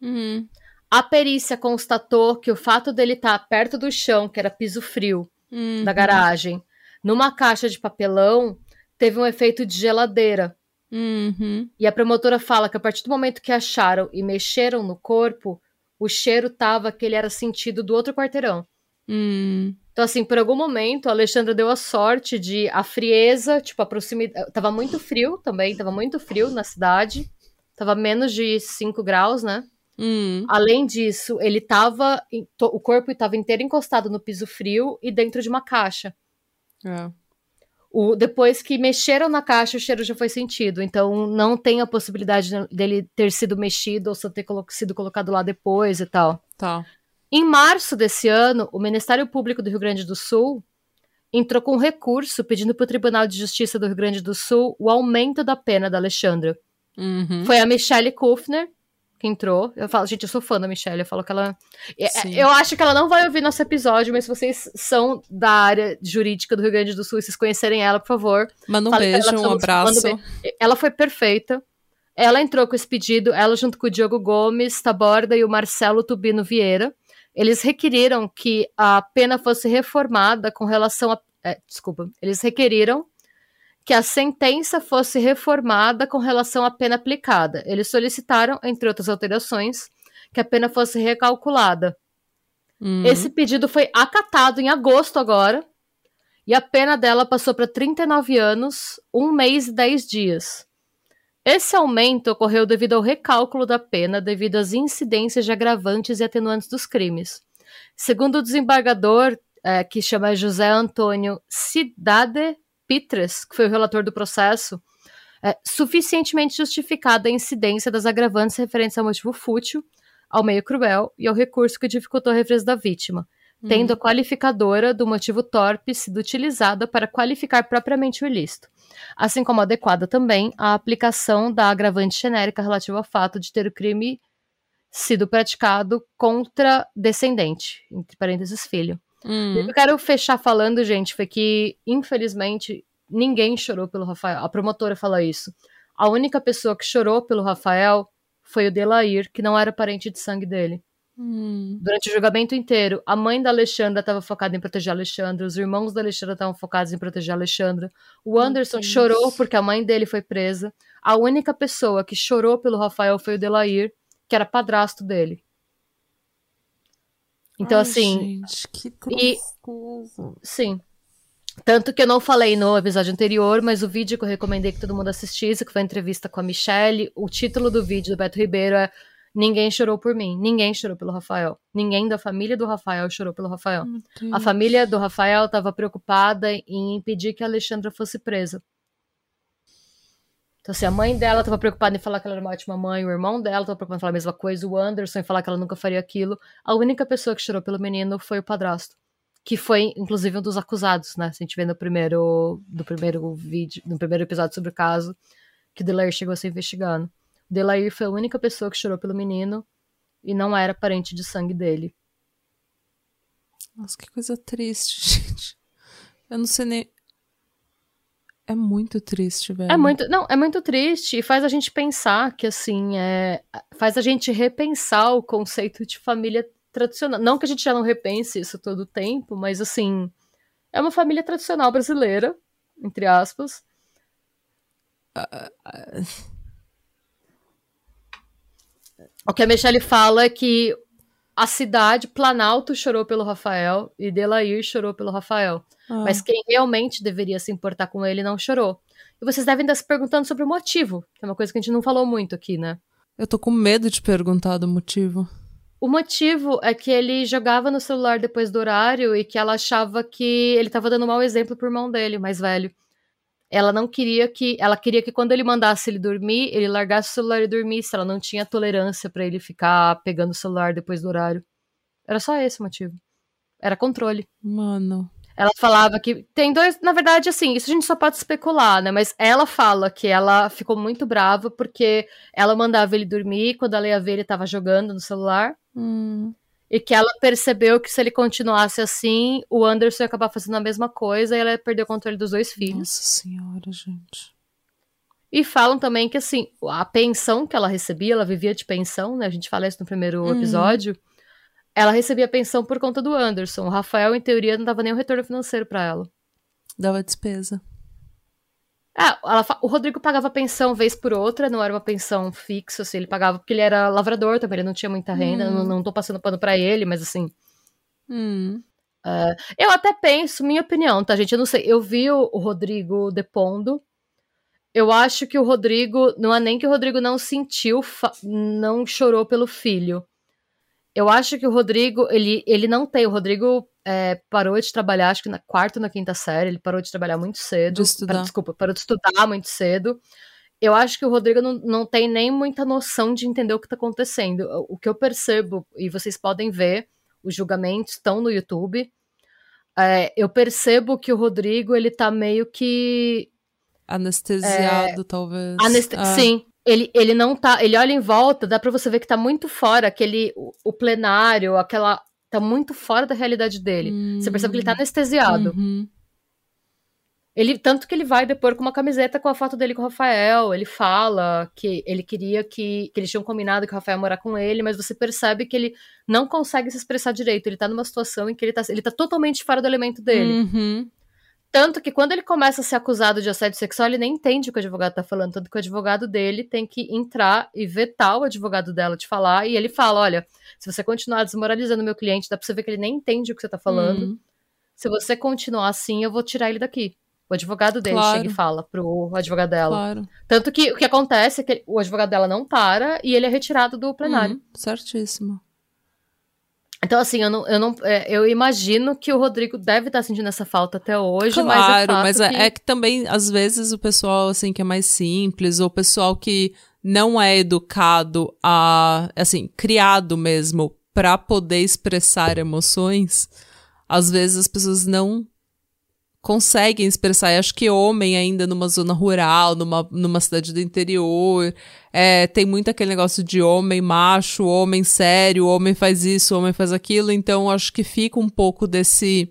Uhum. A perícia constatou que o fato dele estar tá perto do chão, que era piso frio, uhum. da garagem, numa caixa de papelão, teve um efeito de geladeira. Uhum. E a promotora fala que a partir do momento que acharam e mexeram no corpo, o cheiro tava que ele era sentido do outro quarteirão. Hum. Então, assim, por algum momento, a Alexandra deu a sorte de a frieza, tipo, a proximidade. Tava muito frio também, tava muito frio na cidade. Tava menos de 5 graus, né? Hum. Além disso, ele tava. O corpo estava inteiro encostado no piso frio e dentro de uma caixa. É. O, depois que mexeram na caixa, o cheiro já foi sentido. Então, não tem a possibilidade dele ter sido mexido ou só ter colo sido colocado lá depois e tal. Tá. Em março desse ano, o Ministério Público do Rio Grande do Sul entrou com um recurso pedindo para o Tribunal de Justiça do Rio Grande do Sul o aumento da pena da Alexandra. Uhum. Foi a Michelle Kufner, que entrou. Eu falo, gente, eu sou fã da Michelle. Eu falo que ela. É, Sim. Eu acho que ela não vai ouvir nosso episódio, mas se vocês são da área jurídica do Rio Grande do Sul e vocês conhecerem ela, por favor. Manda um beijo, ela, um abraço. Ela foi perfeita. Ela entrou com esse pedido, ela junto com o Diogo Gomes, Taborda e o Marcelo Tubino Vieira. Eles requeriram que a pena fosse reformada com relação a. É, desculpa. Eles requeriram que a sentença fosse reformada com relação à pena aplicada. Eles solicitaram, entre outras alterações, que a pena fosse recalculada. Uhum. Esse pedido foi acatado em agosto agora, e a pena dela passou para 39 anos, um mês e 10 dias. Esse aumento ocorreu devido ao recálculo da pena devido às incidências de agravantes e atenuantes dos crimes. Segundo o desembargador, é, que chama José Antônio Cidade Pitres, que foi o relator do processo, é suficientemente justificada a incidência das agravantes referentes ao motivo fútil, ao meio cruel e ao recurso que dificultou a defesa da vítima, uhum. tendo a qualificadora do motivo torpe sido utilizada para qualificar propriamente o ilícito, assim como adequada também a aplicação da agravante genérica relativa ao fato de ter o crime sido praticado contra descendente, entre parênteses filho. Hum. Eu quero fechar falando, gente, foi que, infelizmente, ninguém chorou pelo Rafael. A promotora fala isso. A única pessoa que chorou pelo Rafael foi o Delair, que não era parente de sangue dele. Hum. Durante o julgamento inteiro, a mãe da Alexandra estava focada em proteger a Alexandra, os irmãos da Alexandra estavam focados em proteger a Alexandra. O Anderson chorou porque a mãe dele foi presa. A única pessoa que chorou pelo Rafael foi o Delair, que era padrasto dele. Então, Ai, assim. Gente, que tristeza. E, sim. Tanto que eu não falei no episódio anterior, mas o vídeo que eu recomendei que todo mundo assistisse, que foi a entrevista com a Michelle, o título do vídeo do Beto Ribeiro é Ninguém chorou por mim, ninguém chorou pelo Rafael. Ninguém da família do Rafael chorou pelo Rafael. A família do Rafael estava preocupada em impedir que a Alexandra fosse presa. Então, assim, a mãe dela estava preocupada em falar que ela era uma ótima mãe, o irmão dela estava preocupado em falar a mesma coisa, o Anderson em falar que ela nunca faria aquilo. A única pessoa que chorou pelo menino foi o padrasto. Que foi, inclusive, um dos acusados, né? Se a gente vê no primeiro, no primeiro vídeo, no primeiro episódio sobre o caso, que o Delair chegou a ser investigado. O Delair foi a única pessoa que chorou pelo menino e não era parente de sangue dele. Nossa, que coisa triste, gente. Eu não sei nem. É muito triste, velho. É muito, não, é muito triste e faz a gente pensar que assim, é, faz a gente repensar o conceito de família tradicional. Não que a gente já não repense isso todo o tempo, mas assim, é uma família tradicional brasileira, entre aspas. O que a Michelle fala é que a cidade, Planalto chorou pelo Rafael e Delair chorou pelo Rafael. Ah. Mas quem realmente deveria se importar com ele não chorou. E vocês devem estar se perguntando sobre o motivo, que é uma coisa que a gente não falou muito aqui, né? Eu tô com medo de perguntar do motivo. O motivo é que ele jogava no celular depois do horário e que ela achava que ele tava dando um mau exemplo pro irmão dele, mais velho. Ela não queria que. Ela queria que quando ele mandasse ele dormir, ele largasse o celular e dormisse. Ela não tinha tolerância para ele ficar pegando o celular depois do horário. Era só esse o motivo. Era controle. Mano. Ela falava que tem dois, na verdade, assim, isso a gente só pode especular, né? Mas ela fala que ela ficou muito brava porque ela mandava ele dormir, quando ela ia ver, ele tava jogando no celular. Hum. E que ela percebeu que se ele continuasse assim, o Anderson ia acabar fazendo a mesma coisa e ela ia perder o controle dos dois filhos. Nossa senhora, gente. E falam também que, assim, a pensão que ela recebia, ela vivia de pensão, né? A gente fala isso no primeiro hum. episódio ela recebia pensão por conta do Anderson. O Rafael, em teoria, não dava nenhum retorno financeiro para ela. Dava despesa. Ah, ela, o Rodrigo pagava pensão vez por outra, não era uma pensão fixa, assim, ele pagava porque ele era lavrador também, ele não tinha muita renda, hum. não, não tô passando pano pra ele, mas assim. Hum. Uh, eu até penso, minha opinião, tá, gente? Eu não sei, eu vi o, o Rodrigo depondo. Eu acho que o Rodrigo, não é nem que o Rodrigo não sentiu, não chorou pelo filho. Eu acho que o Rodrigo, ele, ele não tem. O Rodrigo é, parou de trabalhar, acho que na quarta ou na quinta série, ele parou de trabalhar muito cedo. De estudar. desculpa, parou de estudar muito cedo. Eu acho que o Rodrigo não, não tem nem muita noção de entender o que está acontecendo. O que eu percebo, e vocês podem ver, os julgamentos estão no YouTube. É, eu percebo que o Rodrigo, ele tá meio que. Anestesiado, é, talvez. Anest ah. Sim, ele, ele não tá. Ele olha em volta, dá pra você ver que tá muito fora aquele. O, o plenário, aquela. Tá muito fora da realidade dele. Uhum. Você percebe que ele tá anestesiado. Uhum. Ele, tanto que ele vai depor com uma camiseta com a foto dele com o Rafael. Ele fala que ele queria que, que eles tinham combinado que o Rafael ia morar com ele, mas você percebe que ele não consegue se expressar direito. Ele tá numa situação em que ele tá, ele tá totalmente fora do elemento dele. Uhum. Tanto que quando ele começa a ser acusado de assédio sexual, ele nem entende o que o advogado tá falando. Tanto que o advogado dele tem que entrar e vetar o advogado dela de falar. E ele fala: olha, se você continuar desmoralizando meu cliente, dá pra você ver que ele nem entende o que você tá falando. Uhum. Se você continuar assim, eu vou tirar ele daqui. O advogado dele claro. chega e fala pro advogado dela. Claro. Tanto que o que acontece é que o advogado dela não para e ele é retirado do plenário. Hum, certíssimo. Então, assim, eu não, eu não. É, eu imagino que o Rodrigo deve estar sentindo essa falta até hoje, claro, mas. É mas é, que... é que também, às vezes, o pessoal, assim, que é mais simples, ou o pessoal que não é educado a. assim, criado mesmo para poder expressar emoções, às vezes as pessoas não conseguem expressar. E acho que homem ainda numa zona rural, numa, numa cidade do interior, é, tem muito aquele negócio de homem macho, homem sério, homem faz isso, homem faz aquilo. Então acho que fica um pouco desse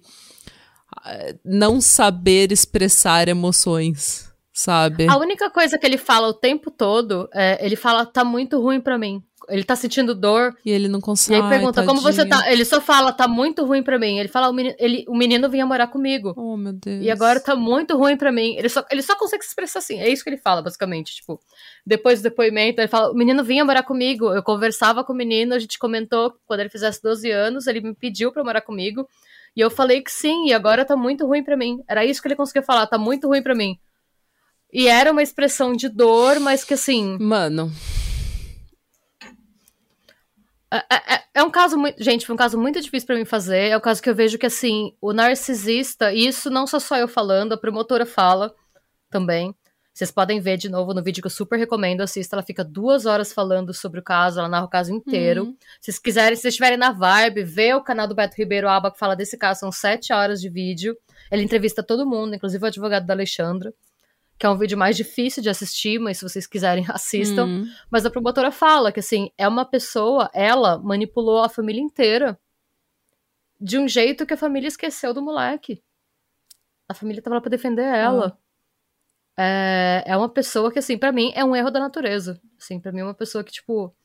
ah, não saber expressar emoções, sabe? A única coisa que ele fala o tempo todo, é, ele fala tá muito ruim para mim ele tá sentindo dor. E ele não consegue. E aí pergunta, Ai, como você tá? Ele só fala, tá muito ruim para mim. Ele fala, o menino, ele, o menino vinha morar comigo. Oh, meu Deus. E agora tá muito ruim para mim. Ele só, ele só consegue se expressar assim. É isso que ele fala, basicamente. Tipo, depois do depoimento, ele fala, o menino vinha morar comigo. Eu conversava com o menino, a gente comentou quando ele fizesse 12 anos, ele me pediu pra morar comigo. E eu falei que sim, e agora tá muito ruim para mim. Era isso que ele conseguia falar, tá muito ruim para mim. E era uma expressão de dor, mas que assim. Mano. É, é, é, é, um caso muito. Gente, foi um caso muito difícil para mim fazer. É o um caso que eu vejo que, assim, o narcisista, e isso não sou só eu falando, a promotora fala também. Vocês podem ver de novo no vídeo que eu super recomendo, assista. Ela fica duas horas falando sobre o caso, ela narra o caso inteiro. Uhum. Se vocês quiserem, se vocês estiverem na vibe, vê o canal do Beto Ribeiro Aba que fala desse caso, são sete horas de vídeo. Ele entrevista todo mundo, inclusive o advogado da Alexandra que é um vídeo mais difícil de assistir, mas se vocês quiserem, assistam. Uhum. Mas a promotora fala que, assim, é uma pessoa, ela manipulou a família inteira de um jeito que a família esqueceu do moleque. A família tava lá pra defender ela. Uhum. É, é uma pessoa que, assim, para mim, é um erro da natureza. Assim, pra mim é uma pessoa que, tipo.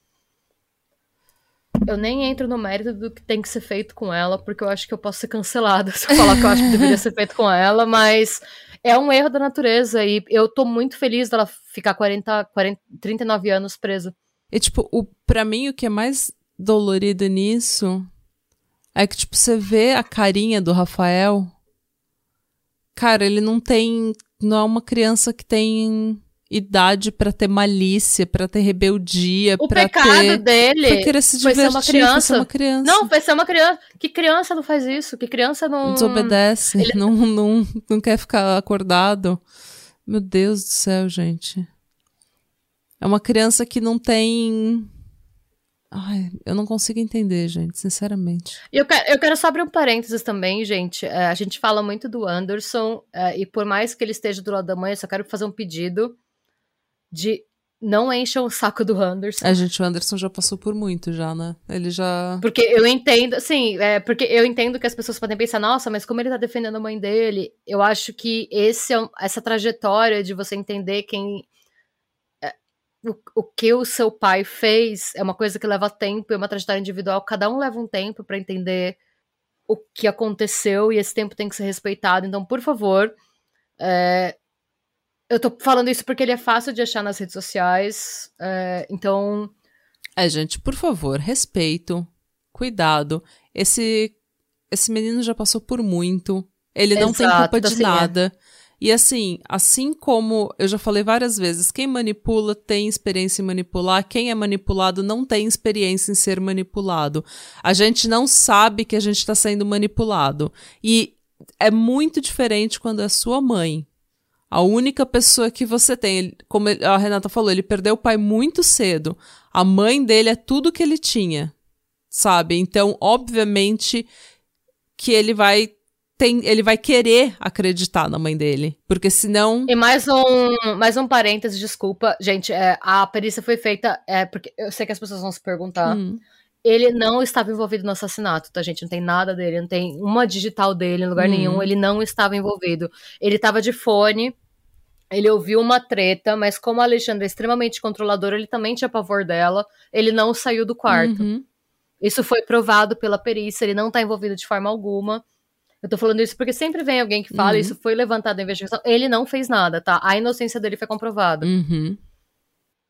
Eu nem entro no mérito do que tem que ser feito com ela, porque eu acho que eu posso ser cancelada se eu falar que eu acho que deveria ser feito com ela, mas é um erro da natureza e eu tô muito feliz dela ficar 40, 40 39 anos presa. E, tipo, o, pra mim, o que é mais dolorido nisso é que, tipo, você vê a carinha do Rafael. Cara, ele não tem. Não é uma criança que tem idade para ter malícia, para ter rebeldia, o ter... pecado dele foi querer se divertir, foi ser uma criança. Ser uma criança. Não, foi ser uma criança. Que criança não faz isso? Que criança não desobedece, Ele... não, não não quer ficar acordado. Meu Deus do céu, gente. É uma criança que não tem Ai, eu não consigo entender, gente, sinceramente. Eu quero, eu quero só abrir um parênteses também, gente. É, a gente fala muito do Anderson, é, e por mais que ele esteja do lado da mãe, eu só quero fazer um pedido de não encham o saco do Anderson. A gente, o Anderson já passou por muito já, né? Ele já. Porque eu entendo, sim, é, porque eu entendo que as pessoas podem pensar, nossa, mas como ele tá defendendo a mãe dele, eu acho que esse, é essa trajetória de você entender quem. É, o, o que o seu pai fez é uma coisa que leva tempo, é uma trajetória individual, cada um leva um tempo para entender o que aconteceu e esse tempo tem que ser respeitado. Então, por favor, é, eu tô falando isso porque ele é fácil de achar nas redes sociais, é, então. É, gente, por favor, respeito, cuidado. Esse, esse menino já passou por muito. Ele não Exato, tem culpa de assim, nada. É. E assim, assim como eu já falei várias vezes, quem manipula tem experiência em manipular, quem é manipulado não tem experiência em ser manipulado. A gente não sabe que a gente está sendo manipulado. E é muito diferente quando é sua mãe. A única pessoa que você tem, como a Renata falou, ele perdeu o pai muito cedo. A mãe dele é tudo que ele tinha, sabe? Então, obviamente que ele vai tem, ele vai querer acreditar na mãe dele. Porque senão. E mais um, mais um parêntese, desculpa. Gente, é, a perícia foi feita. É, porque eu sei que as pessoas vão se perguntar. Hum. Ele não estava envolvido no assassinato, tá, gente? Não tem nada dele, não tem uma digital dele em lugar Hum. nenhum. Ele não estava envolvido. Ele estava de fone. Ele ouviu uma treta, mas como a Alexandra é extremamente controladora, ele também tinha pavor dela. Ele não saiu do quarto. Uhum. Isso foi provado pela perícia, ele não tá envolvido de forma alguma. Eu tô falando isso porque sempre vem alguém que fala, Uhum. isso foi levantado na investigação. Ele não fez nada, tá? A inocência dele foi comprovada. Uhum.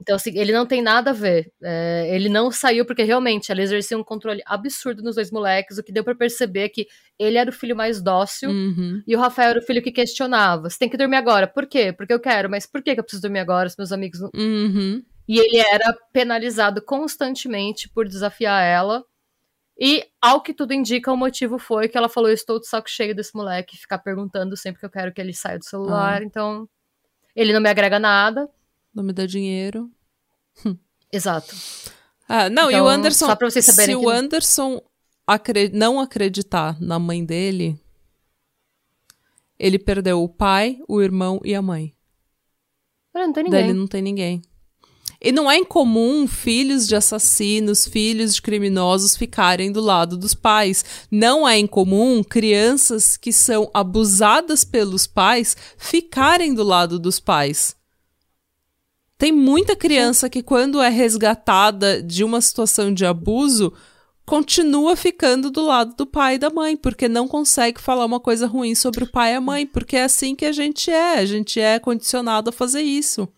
Então, assim, ele não tem nada a ver. É, ele não saiu porque realmente ela exercia um controle absurdo nos dois moleques, o que deu pra perceber que ele era o filho mais dócil Uhum. e o Rafael era o filho que questionava. Você tem que dormir agora. Por quê? Porque eu quero, mas por que que eu preciso dormir agora se meus amigos não. Uhum. E ele era penalizado constantemente por desafiar ela. E, ao que tudo indica, o motivo foi que ela falou: estou de saco cheio desse moleque, ficar perguntando sempre que eu quero que ele saia do Ah. celular. Então, ele não me agrega nada. Não me dá dinheiro. Exato. Ah, não, e Então, o Anderson. só pra vocês saberem se que- o Anderson não acreditar na mãe dele, ele perdeu o pai, o irmão e a mãe. Não tem ninguém. ele não tem ninguém. E não é incomum filhos de assassinos, filhos de criminosos ficarem do lado dos pais. Não é incomum crianças que são abusadas pelos pais ficarem do lado dos pais. Tem muita criança que, quando é resgatada de uma situação de abuso, continua ficando do lado do pai e da mãe, porque não consegue falar uma coisa ruim sobre o pai e a mãe, porque é assim que a gente é. A gente é condicionado a fazer isso.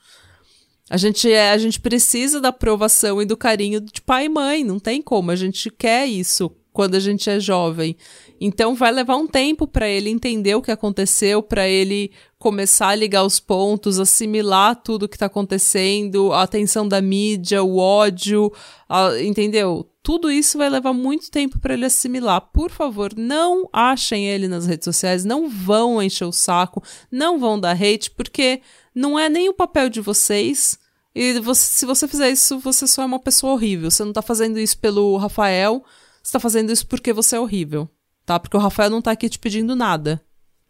A gente, é, a gente precisa da aprovação e do carinho de pai e mãe, não tem como. A gente quer isso quando a gente é jovem. Então vai levar um tempo para ele entender o que aconteceu, para ele começar a ligar os pontos, assimilar tudo que tá acontecendo, a atenção da mídia, o ódio, a- entendeu? Tudo isso vai levar muito tempo para ele assimilar. Por favor, não achem ele nas redes sociais, não vão encher o saco, não vão dar hate, porque não é nem o papel de vocês. E você- se você fizer isso, você só é uma pessoa horrível. Você não tá fazendo isso pelo Rafael, você tá fazendo isso porque você é horrível, tá? Porque o Rafael não tá aqui te pedindo nada.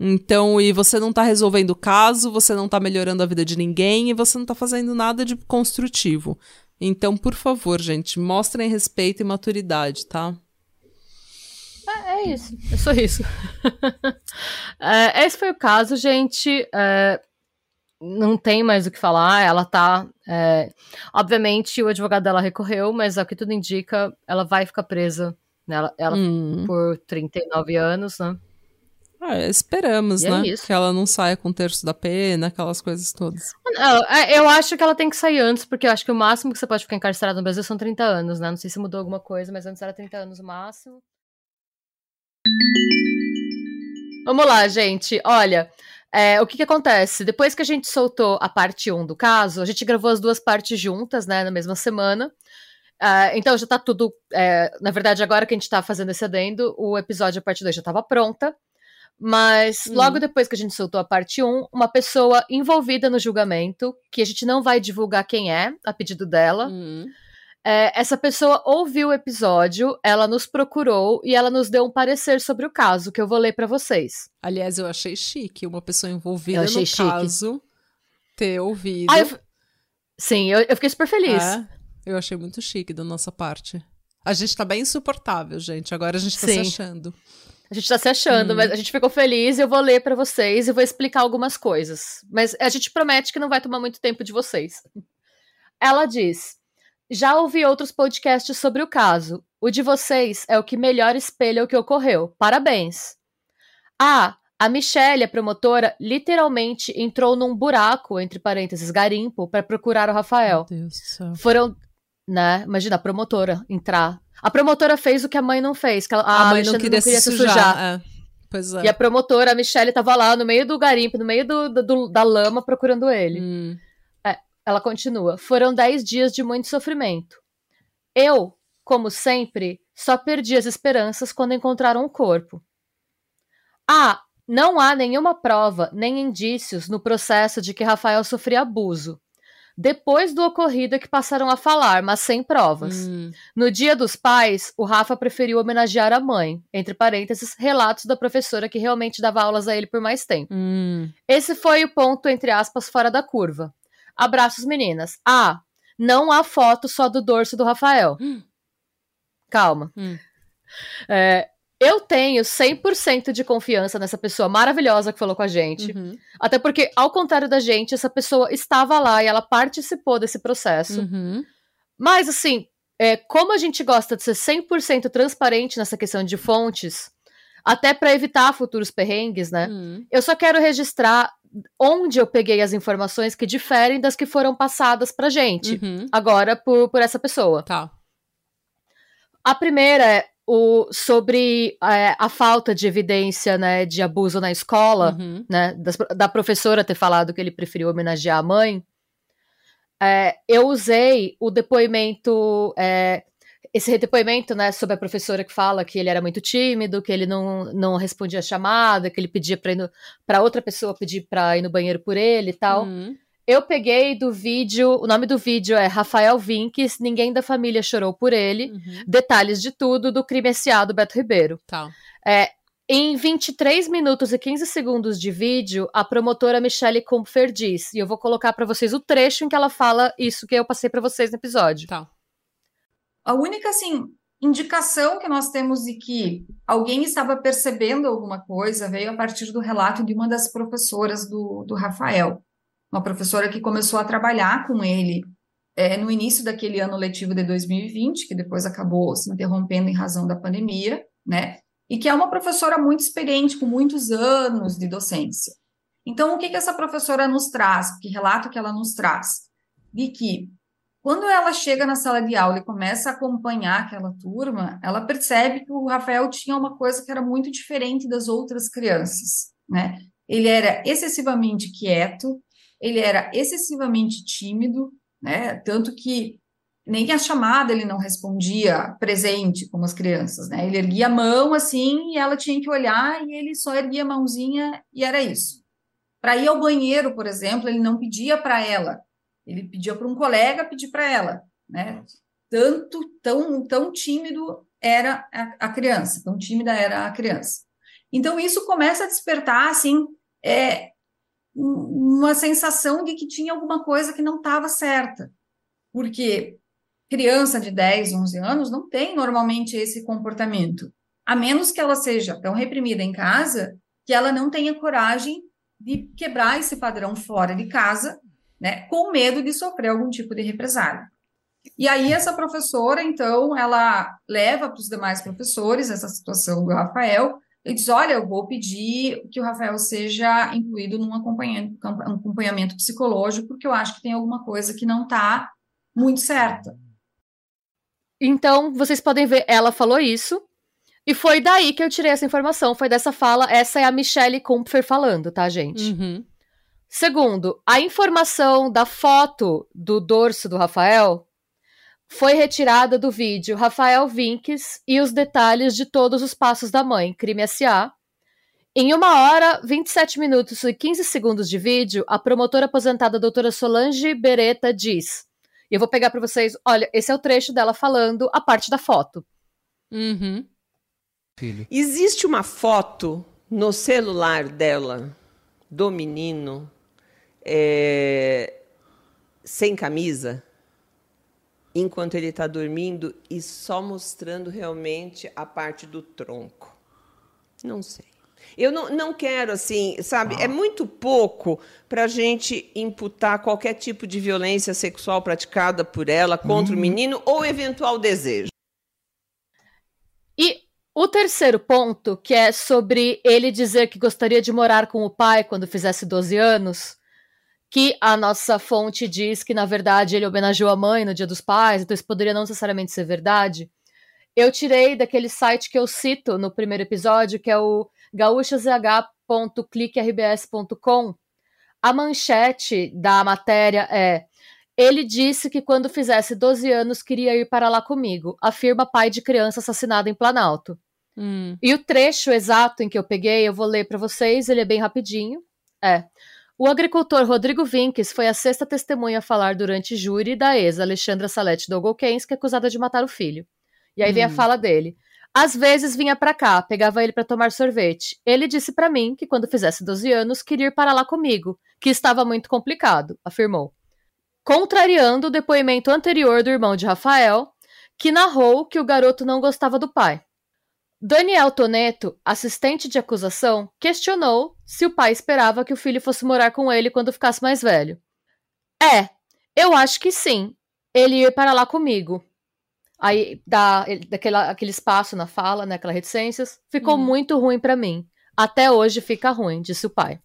Então, e você não tá resolvendo o caso, você não tá melhorando a vida de ninguém e você não tá fazendo nada de construtivo. Então, por favor, gente, mostrem respeito e maturidade, tá? É isso. É só isso. É, esse foi o caso, gente. É, não tem mais o que falar. Ela tá. é, obviamente, o advogado dela recorreu, mas ao que tudo indica, ela vai ficar presa. Né? Ela, ela Hum. por 39 anos, né? Ah, esperamos, E é né? isso. Que ela não saia com um terço da pena, aquelas coisas todas. Não, é, eu acho que ela tem que sair antes, porque eu acho que o máximo que você pode ficar encarcerado no Brasil são 30 anos, né? Não sei se mudou alguma coisa, mas antes era 30 anos o máximo. Vamos lá, gente. Olha, é, o que que acontece? Depois que a gente soltou a parte 1 do caso, a gente gravou as duas partes juntas, né, na mesma semana. Ah, então já tá tudo. é, na verdade, agora que a gente tá fazendo esse adendo, o episódio, a parte 2 já tava pronta. Mas Hum. logo depois que a gente soltou a parte 1, uma pessoa envolvida no julgamento, que a gente não vai divulgar quem é, a pedido dela, Hum. é, essa pessoa ouviu o episódio, ela nos procurou e ela nos deu um parecer sobre o caso, que eu vou ler pra vocês. Aliás, eu achei chique uma pessoa envolvida no chique. caso ter ouvido. Ah, eu Sim, eu, eu fiquei super feliz. É, eu achei muito chique da nossa parte. A gente tá bem insuportável, gente. Agora a gente tá se Sim. achando. A gente tá se achando, Hum. mas a gente ficou feliz e eu vou ler pra vocês e vou explicar algumas coisas. Mas a gente promete que não vai tomar muito tempo de vocês. Ela diz: Já ouvi outros podcasts sobre o caso. O de vocês é o que melhor espelha o que ocorreu. Parabéns. Ah, a Michelle, a promotora, literalmente entrou num buraco, entre parênteses, garimpo, pra procurar o Rafael. Meu Deus do céu. Foram, né? Imagina a promotora entrar. A promotora fez o que a mãe não fez, que ela, a mãe não Alexandre queria, se sujar. é. Pois é. e a promotora, a Michelle, tava lá no meio do garimpo, no meio do, do- da lama, procurando ele. Hum. Ela continua. Foram dez dias de muito sofrimento. Eu, como sempre, só perdi as esperanças quando encontraram o corpo. Ah, não há nenhuma prova nem indícios no processo de que Rafael sofria abuso. Depois do ocorrido é que passaram a falar, mas sem provas. Hum. No dia dos pais, o Rafa preferiu homenagear a mãe, entre parênteses, relatos da professora que realmente dava aulas a ele por mais tempo. Hum. Esse foi o ponto, entre aspas, fora da curva. Abraços, meninas. Ah, não há foto só do dorso do Rafael. Hum. Calma. Hum. É, eu tenho 100% de confiança nessa pessoa maravilhosa que falou com a gente. Uhum. Até porque, ao contrário da gente, essa pessoa estava lá e ela participou desse processo. Uhum. Mas, assim, é, como a gente gosta de ser 100% transparente nessa questão de fontes, até para evitar futuros perrengues, né? Hum. Eu só quero registrar onde eu peguei as informações que diferem das que foram passadas pra gente. Uhum. Agora, por, por essa pessoa. Tá. A primeira é o, sobre é, a falta de evidência né, de abuso na escola, Uhum. né, das- da, professora ter falado que ele preferiu homenagear a mãe. É, eu usei o depoimento, é, esse depoimento né, sobre a professora que fala que ele era muito tímido, que ele não, não respondia a chamada, que ele pedia para outra pessoa pedir para ir no banheiro por ele e tal. Uhum. Eu peguei do vídeo, o nome do vídeo é Rafael Vinques, Ninguém da Família Chorou por Ele. Uhum. Detalhes de tudo do crime SA do Beto Ribeiro. Tá. É, em 23 minutos e 15 segundos de vídeo, a promotora Michelle Kumpfer diz, e eu vou colocar pra vocês o trecho em que ela fala isso que eu passei pra vocês no episódio. Tá. A única, assim, indicação que nós temos de que alguém estava percebendo alguma coisa veio a partir do relato de uma das professoras do, do Rafael. Uma professora que começou a trabalhar com ele é, no início daquele ano letivo de 2020, que depois acabou se interrompendo em razão da pandemia, né? E que é uma professora muito experiente, com muitos anos de docência. Então, o que que essa professora nos traz? Que relato que ela nos traz? De que quando ela chega na sala de aula e começa a acompanhar aquela turma, ela percebe que o Rafael tinha uma coisa que era muito diferente das outras crianças, né? Ele era excessivamente quieto, ele era excessivamente tímido, né? Tanto que nem a chamada ele não respondia presente como as crianças, né? Ele erguia a mão assim e ela tinha que olhar e ele só erguia a mãozinha e era isso. Para ir ao banheiro, por exemplo, ele não pedia para ela, ele pedia para um colega pedir para ela, né? Tanto, tão, tão tímido era a, a, criança, tão tímida era a criança. Então, isso começa a despertar, assim, é, uma sensação de que tinha alguma coisa que não estava certa. Porque criança de 10, 11 anos não tem normalmente esse comportamento. A menos que ela seja tão reprimida em casa que ela não tenha coragem de quebrar esse padrão fora de casa né, com medo de sofrer algum tipo de represália. E aí essa professora, então, ela leva para os demais professores essa situação do Rafael e diz, olha, eu vou pedir que o Rafael seja incluído num acompanhamento, um acompanhamento psicológico, porque eu acho que tem alguma coisa que não está muito certa. Então, vocês podem ver, ela falou isso, e foi daí que eu tirei essa informação, foi dessa fala, essa é a Michelle Kumpfer falando, tá, gente? Uhum. Segundo, a informação da foto do dorso do Rafael foi retirada do vídeo Rafael Vinques e os detalhes de todos os passos da mãe, crime SA. Em uma hora, 27 minutos e 15 segundos de vídeo, a promotora aposentada doutora Solange Beretta diz. E eu vou pegar para vocês, olha, esse é o trecho dela falando a parte da foto. Uhum. Filho. Existe uma foto no celular dela, do menino, é, sem camisa, enquanto ele está dormindo e só mostrando realmente a parte do tronco. Não sei. Eu não, não quero, assim, sabe? É muito pouco para a gente imputar qualquer tipo de violência sexual praticada por ela contra o menino ou eventual desejo. E o terceiro ponto, que é sobre ele dizer que gostaria de morar com o pai quando fizesse 12 anos, que a nossa fonte diz que, na verdade, ele homenageou a mãe no Dia dos Pais, então isso poderia não necessariamente ser verdade. Eu tirei daquele site que eu cito no primeiro episódio, que é o gaúchazh.cliquerbs.com. A manchete da matéria é: Ele disse que quando fizesse 12 anos queria ir para lá comigo, afirma pai de criança assassinada em Planalto. Hum. E o trecho exato em que eu peguei, eu vou ler para vocês, ele é bem rapidinho. É. O agricultor Rodrigo Vinques foi a sexta testemunha a falar durante júri da ex Alexandra Salete Dogolkensky, acusada de matar o filho. E aí vem a Hum. fala dele. Às vezes vinha pra cá, pegava ele pra tomar sorvete. Ele disse pra mim que quando fizesse 12 anos queria ir para lá comigo, que estava muito complicado, afirmou. Contrariando o depoimento anterior do irmão de Rafael, que narrou que o garoto não gostava do pai. Daniel Toneto, assistente de acusação, questionou se o pai esperava que o filho fosse morar com ele quando ficasse mais velho. É, eu acho que sim. Ele ia para lá comigo. Aí dá ele- daquela, aquele espaço na fala, né, aquela reticências. Ficou Hum. muito ruim pra mim. Até hoje fica ruim, disse o pai.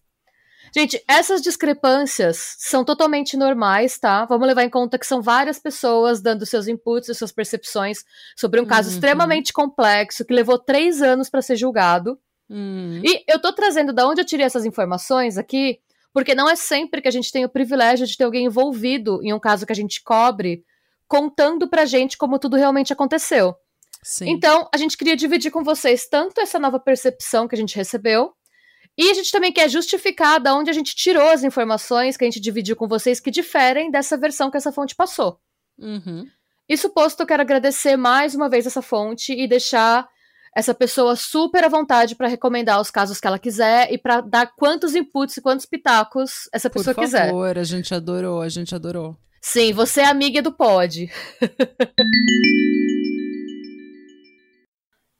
Gente, essas discrepâncias são totalmente normais, tá? Vamos levar em conta que são várias pessoas dando seus inputs e suas percepções sobre um caso Uhum. extremamente complexo que levou três anos pra ser julgado. Hum. E eu tô trazendo da onde eu tirei essas informações aqui, porque não é sempre que a gente tem o privilégio de ter alguém envolvido em um caso que a gente cobre, contando pra gente como tudo realmente aconteceu. Sim. Então, a gente queria dividir com vocês tanto essa nova percepção que a gente recebeu, e a gente também quer justificar da onde a gente tirou as informações que a gente dividiu com vocês que diferem dessa versão que essa fonte passou. Uhum. Isso posto, eu quero agradecer mais uma vez essa fonte e deixar essa pessoa super à vontade para recomendar os casos que ela quiser e para dar quantos inputs e quantos pitacos essa Por pessoa favor, quiser. a gente adorou, a gente adorou. Sim, você é amiga do pod.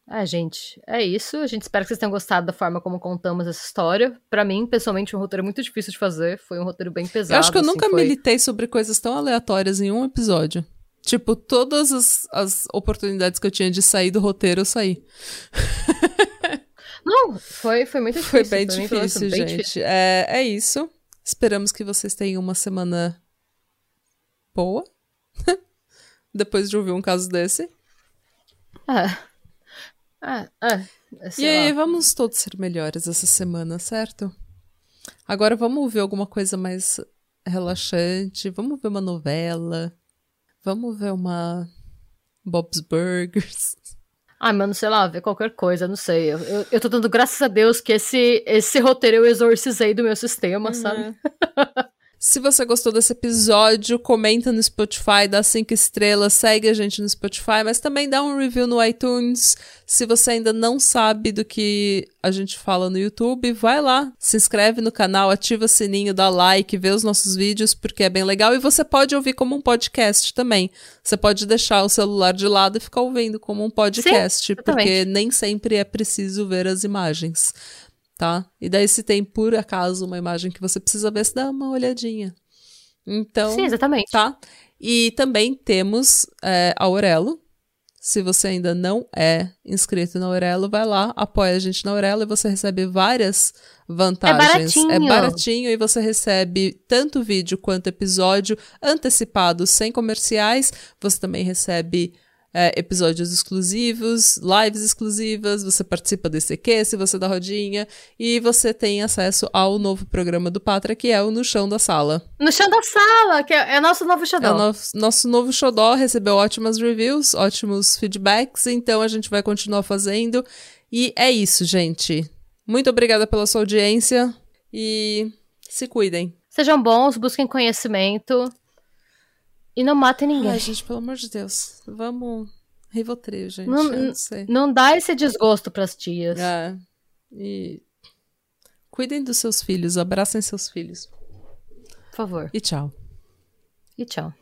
É, gente, é isso. A gente espera que vocês tenham gostado da forma como contamos essa história. Pra mim, pessoalmente, um roteiro muito difícil de fazer. Foi um roteiro bem pesado. eu acho que eu assim, nunca foi... militei sobre coisas tão aleatórias em um episódio. Tipo, todas as, as oportunidades que eu tinha de sair do roteiro, eu saí. Não, foi, foi muito difícil. Foi bem pra mim, foi, assim, difícil, bem gente. difícil. É, é isso. Esperamos que vocês tenham uma semana boa. Depois de ouvir um caso desse. É. É. sei e aí, lá. vamos todos ser melhores essa semana, certo? Agora vamos ver alguma coisa mais relaxante. Vamos ver uma novela. Vamos ver uma Bob's Burgers. Ah, mano, sei lá, ver qualquer coisa, não sei. Eu, eu, eu tô dando graças a Deus que esse, esse roteiro eu exorcizei do meu sistema, sabe? Se você gostou desse episódio, comenta no Spotify, dá cinco estrelas, segue a gente no Spotify, mas também dá um review no iTunes. Se você ainda não sabe do que a gente fala no YouTube, vai lá, se inscreve no canal, ativa o sininho, dá like, vê os nossos vídeos, porque é bem legal. E você pode ouvir como um podcast também. Você pode deixar o celular de lado e ficar ouvindo como um podcast, exatamente. porque nem sempre é preciso ver as imagens tá? E daí, se tem por acaso uma imagem que você precisa ver, você dá uma olhadinha. Então, Sim, exatamente. tá? E também temos é, a Aurelo. Se você ainda não é inscrito na Aurelo, vai lá, apoia a gente na Aurelo e você recebe várias vantagens. baratinho. É baratinho e você recebe tanto vídeo quanto episódio antecipado sem comerciais. Você também recebe é, episódios exclusivos, lives exclusivas, você participa do ICQ, se você dá rodinha, e você tem acesso ao novo programa do Patra, que é o No Chão da Sala. No chão da sala, que é, é nosso novo É xodó. o nosso, nosso novo xodó, recebeu ótimas reviews, ótimos feedbacks, então a gente vai continuar fazendo. E é isso, gente. Muito obrigada pela sua audiência e se cuidem. Sejam bons, busquem conhecimento e não matem ninguém. Ai, gente, pelo amor de Deus. Vamos. Rivotril, gente. Não- não sei. Não dá esse desgosto pras tias. É. E. Cuidem dos seus filhos, abracem seus filhos. Por favor. E tchau. E tchau.